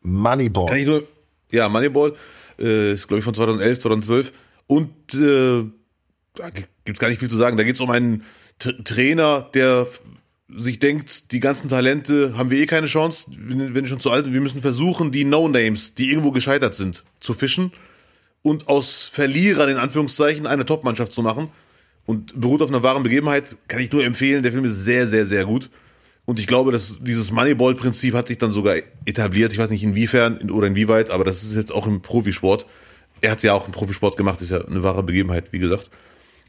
S1: Moneyball.
S2: Kann ich nur, ja, Moneyball äh, ist glaube ich von 2011, 2012 und äh, da gibt's gar nicht viel zu sagen. Da geht's um einen T Trainer, der sich denkt, die ganzen Talente haben wir eh keine Chance, wenn, wenn schon zu alt sind. Wir müssen versuchen, die No-Names, die irgendwo gescheitert sind, zu fischen und aus Verlierern in Anführungszeichen eine Top-Mannschaft zu machen. Und beruht auf einer wahren Begebenheit, kann ich nur empfehlen. Der Film ist sehr, sehr, sehr gut. Und ich glaube, dass dieses Moneyball-Prinzip hat sich dann sogar etabliert. Ich weiß nicht inwiefern oder inwieweit, aber das ist jetzt auch im Profisport. Er hat ja auch im Profisport gemacht, ist ja eine wahre Begebenheit, wie gesagt.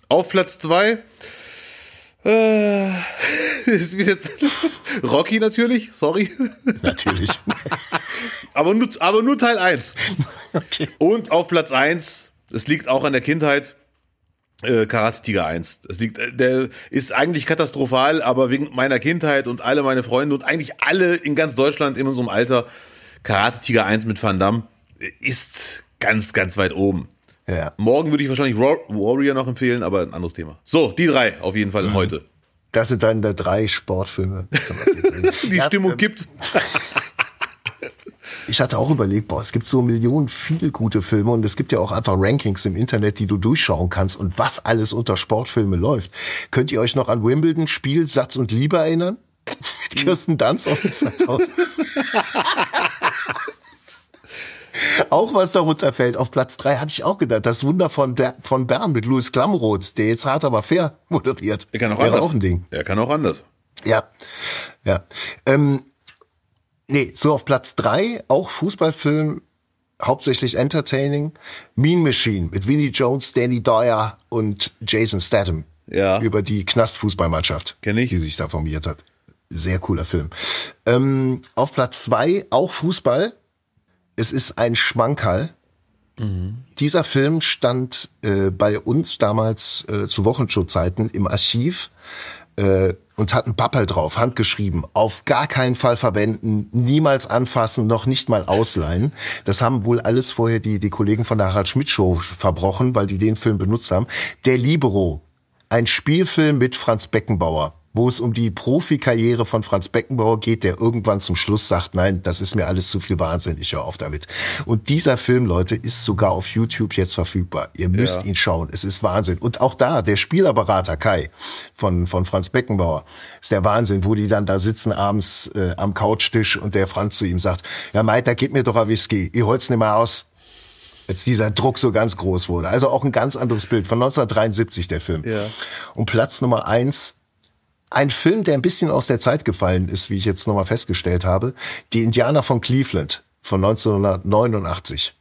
S2: Auf Platz zwei äh, ist jetzt Rocky natürlich, sorry.
S1: Natürlich.
S2: aber, nur, aber nur Teil 1.
S1: Okay.
S2: Und auf Platz 1, es liegt auch an der Kindheit, äh, Karate Tiger 1. Das liegt, äh, der ist eigentlich katastrophal, aber wegen meiner Kindheit und alle meine Freunde und eigentlich alle in ganz Deutschland in unserem Alter, Karate Tiger 1 mit Van Damme äh, ist ganz, ganz weit oben.
S1: Ja.
S2: Morgen würde ich wahrscheinlich War- Warrior noch empfehlen, aber ein anderes Thema. So, die drei auf jeden Fall heute.
S1: Das sind dann drei Sportfilme.
S2: Die
S1: Ja,
S2: Stimmung
S1: ähm,
S2: kippt.
S1: Ich hatte auch überlegt, boah, es gibt so Millionen viel gute Filme und es gibt ja auch einfach Rankings im Internet, die du durchschauen kannst und was alles unter Sportfilme läuft. Könnt ihr euch noch an Wimbledon, Spiel, Satz und Liebe erinnern? Mit Kirsten Dunst aus den 2000. auch was darunter fällt. Auf Platz drei hatte ich auch gedacht, das Wunder von, der, von Bern mit Louis Klamroth, der jetzt hart aber fair moderiert.
S2: Er kann auch
S1: Wäre
S2: anders.
S1: auch ein Ding.
S2: Er kann auch anders.
S1: Ja, ja. Ähm, nee, so auf Platz drei auch Fußballfilm, hauptsächlich entertaining. Mean Machine mit Vinnie Jones, Danny Dyer und Jason Statham.
S2: Ja.
S1: Über die Knastfußballmannschaft, die sich da formiert hat. Sehr cooler Film. Ähm, auf Platz zwei auch Fußball. Es ist ein Schmankerl. Dieser Film stand äh, bei uns damals äh, zu Wochenshow-Zeiten im Archiv äh, und hat ein Pappel drauf, handgeschrieben. Auf gar keinen Fall verwenden, niemals anfassen, noch nicht mal ausleihen. Das haben wohl alles vorher die, die Kollegen von der Harald Schmidt Show verbrochen, weil die den Film benutzt haben. Der Libero, ein Spielfilm mit Franz Beckenbauer wo es um die Profikarriere von Franz Beckenbauer geht, der irgendwann zum Schluss sagt, nein, das ist mir alles zu viel Wahnsinn, ich höre auf damit. Und dieser Film, Leute, ist sogar auf YouTube jetzt verfügbar. Ihr müsst
S2: Ja.
S1: ihn schauen, es ist Wahnsinn. Und auch da, der Spielerberater Kai von, von Franz Beckenbauer, ist der Wahnsinn, wo die dann da sitzen abends äh, am Couchtisch und der Franz zu ihm sagt, ja Meiter, gib mir doch ein Whisky, ich hol's nicht mehr aus. Als dieser Druck so ganz groß wurde. Also auch ein ganz anderes Bild. Von 1973 der Film.
S2: Ja.
S1: Und Platz Nummer eins ein Film, der ein bisschen aus der Zeit gefallen ist, wie ich jetzt nochmal festgestellt habe. Die Indianer von Cleveland von 1989.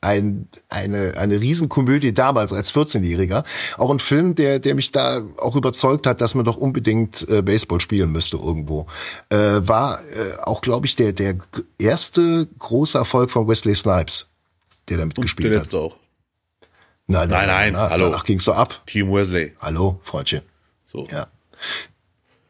S1: Ein, eine, eine Riesenkomödie damals als 14-Jähriger. Auch ein Film, der, der mich da auch überzeugt hat, dass man doch unbedingt äh, Baseball spielen müsste irgendwo. Äh, war äh, auch, glaube ich, der, der erste große Erfolg von Wesley Snipes, der damit
S2: Der
S1: gespielt hat.
S2: letzte auch.
S1: Nein,
S2: Nein, nein, hallo.
S1: Danach ging's so ab.
S2: Team Wesley.
S1: Hallo, Freundchen.
S2: So.
S1: Ja.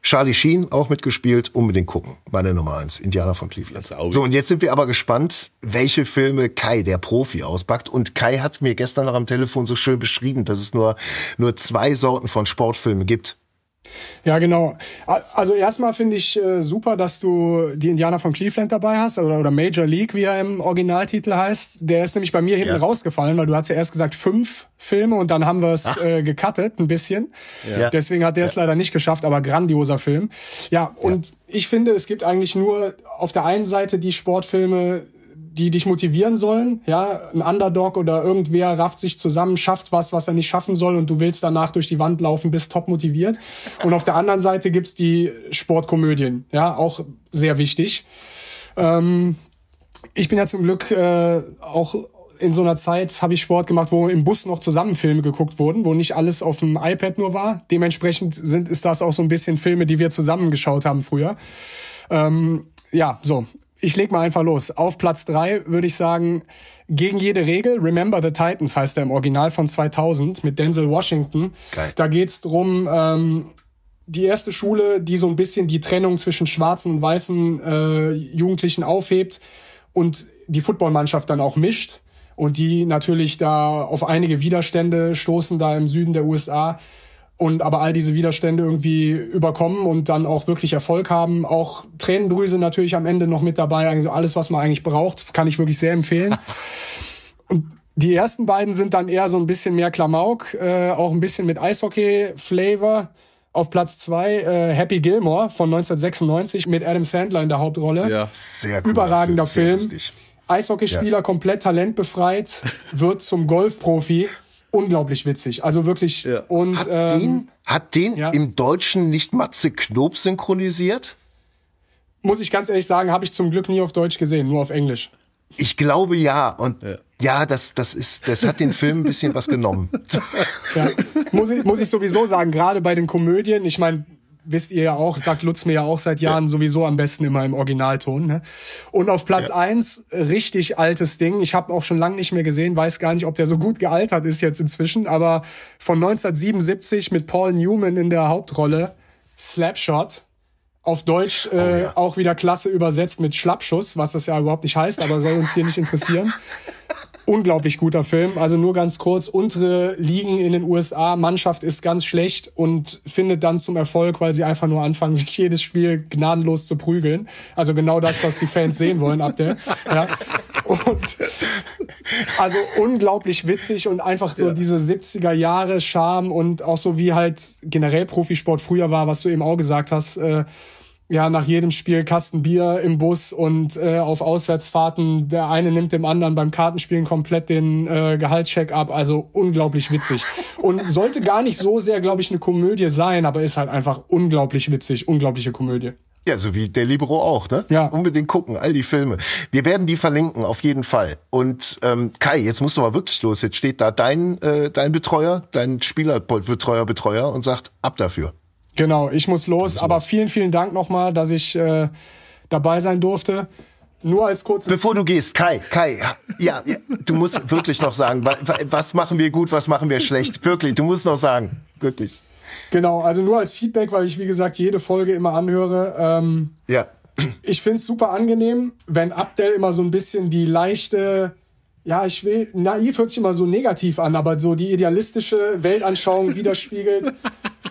S1: Charlie Sheen auch mitgespielt, unbedingt gucken. Meine Nummer eins, Indianer von Cleveland. So, und jetzt sind wir aber gespannt, welche Filme Kai, der Profi, auspackt. Und Kai hat mir gestern noch am Telefon so schön beschrieben, dass es nur, nur zwei Sorten von Sportfilmen gibt.
S3: Ja, genau. Also erstmal finde ich äh, super, dass du die Indianer von Cleveland dabei hast oder, oder Major League, wie er im Originaltitel heißt. Der ist nämlich bei mir hinten
S1: Ja.
S3: rausgefallen, weil du hast ja erst gesagt fünf Filme und dann haben wir es äh, gecuttet ein bisschen.
S1: Ja.
S3: Deswegen hat der es leider nicht geschafft, aber grandioser Film. Ja, und ich finde, es gibt eigentlich nur auf der einen Seite die Sportfilme, die dich motivieren sollen, ja, ein Underdog oder irgendwer rafft sich zusammen, schafft was, was er nicht schaffen soll und du willst danach durch die Wand laufen, bist top motiviert. Und auf der anderen Seite gibt's die Sportkomödien, ja, auch sehr wichtig. Ähm, ich bin ja zum Glück äh, auch in so einer Zeit habe ich Sport gemacht, wo im Bus noch zusammen Filme geguckt wurden, wo nicht alles auf dem iPad nur war. Dementsprechend sind ist das auch so ein bisschen Filme, die wir zusammen geschaut haben früher. Ähm, ja, so. Ich leg mal einfach los. Auf Platz drei würde ich sagen, gegen jede Regel, Remember the Titans heißt er im Original von 2000 mit Denzel Washington.
S1: Geil.
S3: Da geht's drum, ähm, die erste Schule, die so ein bisschen die Trennung zwischen schwarzen und weißen äh, Jugendlichen aufhebt und die Footballmannschaft dann auch mischt und die natürlich da auf einige Widerstände stoßen da im Süden der USA und aber all diese Widerstände irgendwie überkommen und dann auch wirklich Erfolg haben. Auch Tränendrüse natürlich am Ende noch mit dabei. Also alles, was man eigentlich braucht, kann ich wirklich sehr empfehlen. Und die ersten beiden sind dann eher so ein bisschen mehr Klamauk, äh, auch ein bisschen mit Eishockey-Flavor. Auf Platz zwei äh, Happy Gilmore von 1996 mit Adam Sandler in der Hauptrolle.
S2: Ja.
S1: Sehr cooler
S3: Überragender Film. Eishockeyspieler komplett talentbefreit, wird zum Golfprofi. Unglaublich witzig. Also wirklich.
S2: Ja.
S3: Und
S1: Hat
S3: ähm,
S1: den, hat den
S3: ja.
S1: im Deutschen nicht Matze Knob synchronisiert?
S3: muss ich ganz ehrlich sagen, habe ich zum Glück nie auf Deutsch gesehen, nur auf Englisch.
S1: Ich glaube ja. Und ja, ja das, das ist, das hat den Film ein bisschen was genommen.
S3: Ja, muss ich, muss ich sowieso sagen, gerade bei den Komödien, ich meine, wisst ihr ja auch, sagt Lutz mir ja auch seit Jahren ja. sowieso am besten immer im Originalton. Ne? Und auf Platz ja. eins richtig altes Ding. Ich habe auch schon lange nicht mehr gesehen, weiß gar nicht, ob der so gut gealtert ist jetzt inzwischen, aber von 1977 mit Paul Newman in der Hauptrolle, Slapshot. Auf Deutsch äh, oh, ja. auch wieder klasse übersetzt mit Schlappschuss, was das ja überhaupt nicht heißt, aber soll uns hier nicht interessieren unglaublich guter Film. Also nur ganz kurz, untere Ligen in den USA, Mannschaft ist ganz schlecht und findet dann zum Erfolg, weil sie einfach nur anfangen, sich jedes Spiel gnadenlos zu prügeln. Also genau das, was die Fans sehen wollen ab der. Ja. Und also unglaublich witzig und einfach so ja. diese 70er Jahre Charme und auch so wie halt generell Profisport früher war, was du eben auch gesagt hast, äh, ja, nach jedem Spiel Kasten Bier im Bus und äh, auf Auswärtsfahrten. Der eine nimmt dem anderen beim Kartenspielen komplett den äh, Gehaltscheck ab. Also unglaublich witzig. Und sollte gar nicht so sehr, glaube ich, eine Komödie sein, aber ist halt einfach unglaublich witzig. Unglaubliche Komödie.
S1: Ja, so wie der Libero auch, ne?
S3: Ja.
S1: Unbedingt gucken, all die Filme. Wir werden die verlinken, auf jeden Fall. Und ähm, Kai, jetzt musst du mal wirklich los. Jetzt steht da dein, äh, dein Betreuer, dein Spielerbetreuer, Betreuer und sagt, ab dafür.
S3: Genau, ich muss los. Aber vielen, vielen Dank nochmal, dass ich äh, dabei sein durfte. Nur als kurzes.
S1: Bevor du gehst, Kai, Kai, ja, ja du musst wirklich noch sagen, was machen wir gut, was machen wir schlecht. Wirklich, du musst noch sagen. Wirklich.
S3: Genau, also nur als Feedback, weil ich, wie gesagt, jede Folge immer anhöre. Ähm,
S1: ja.
S3: Ich find's super angenehm, wenn Abdel immer so ein bisschen die leichte, ja, ich will, naiv hört sich immer so negativ an, aber so die idealistische Weltanschauung widerspiegelt.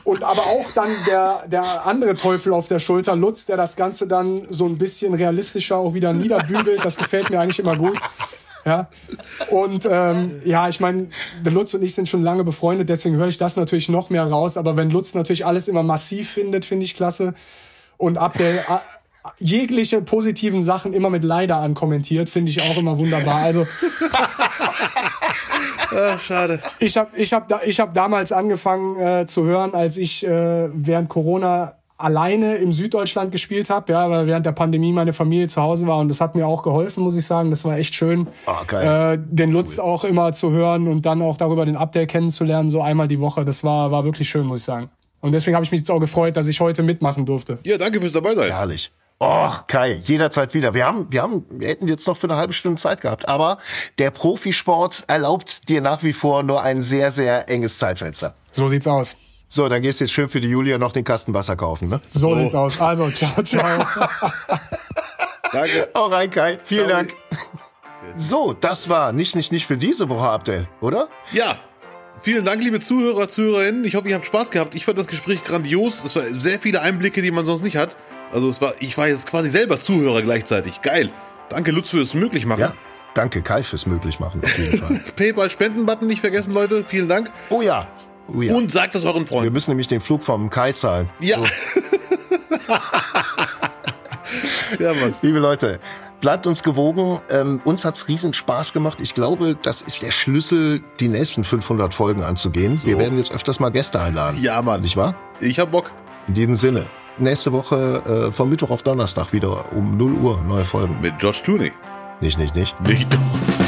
S3: Und aber auch dann der, der andere Teufel auf der Schulter, Lutz, der das Ganze dann so ein bisschen realistischer auch wieder niederbügelt. Das gefällt mir eigentlich immer gut. Ja. Und ähm, ja, ich meine, der Lutz und ich sind schon lange befreundet, deswegen höre ich das natürlich noch mehr raus. Aber wenn Lutz natürlich alles immer massiv findet, finde ich klasse. Und ab der jegliche positiven Sachen immer mit leider ankommentiert, finde ich auch immer wunderbar. Also
S2: Ach, schade.
S3: Ich habe ich hab da, ich hab damals angefangen äh, zu hören, als ich äh, während Corona alleine im Süddeutschland gespielt habe, ja, weil während der Pandemie meine Familie zu Hause war und das hat mir auch geholfen, muss ich sagen. Das war echt schön,
S1: oh, geil.
S3: Äh, den Lutz cool. auch immer zu hören und dann auch darüber den Update kennenzulernen, so einmal die Woche. Das war, war wirklich schön, muss ich sagen. Und deswegen habe ich mich jetzt auch gefreut, dass ich heute mitmachen durfte.
S2: Ja, danke fürs dabei sein.
S1: Herrlich. Och, Kai, jederzeit wieder. Wir haben, wir haben, wir hätten jetzt noch für eine halbe Stunde Zeit gehabt, aber der Profisport erlaubt dir nach wie vor nur ein sehr, sehr enges Zeitfenster.
S3: So sieht's aus.
S1: So, dann gehst du jetzt schön für die Julia noch den Kasten Wasser kaufen, ne?
S3: So, so. sieht's aus. Also, ciao, ciao.
S1: Danke. Auch rein, Kai. Vielen ciao. Dank. So, das war nicht, nicht, nicht für diese Woche, Abdel, oder?
S2: Ja, Vielen Dank, liebe Zuhörer, Zuhörerinnen. Ich hoffe, ihr habt Spaß gehabt. Ich fand das Gespräch grandios. Es war sehr viele Einblicke, die man sonst nicht hat. Also es war, ich war jetzt quasi selber Zuhörer gleichzeitig. Geil. Danke Lutz fürs Möglichmachen. Ja,
S1: danke Kai fürs Möglichmachen auf jeden Fall.
S2: PayPal Spendenbutton nicht vergessen, Leute. Vielen Dank.
S1: Oh ja. Oh ja.
S2: Und sagt das euren Freunden.
S1: Wir müssen nämlich den Flug vom Kai zahlen.
S2: Ja. So.
S1: ja, Mann. Liebe Leute, bleibt uns gewogen. Ähm, uns hat's riesen Spaß gemacht. Ich glaube, das ist der Schlüssel, die nächsten 500 Folgen anzugehen. So. Wir werden jetzt öfters mal Gäste einladen.
S2: Ja, Mann.
S1: Nicht wahr?
S2: Ich hab Bock.
S1: In diesem Sinne nächste Woche äh, von Mittwoch auf Donnerstag wieder um 0 Uhr neue Folgen.
S2: Mit Josh Clooney.
S1: Nicht, nicht, nicht.
S2: Nicht doch.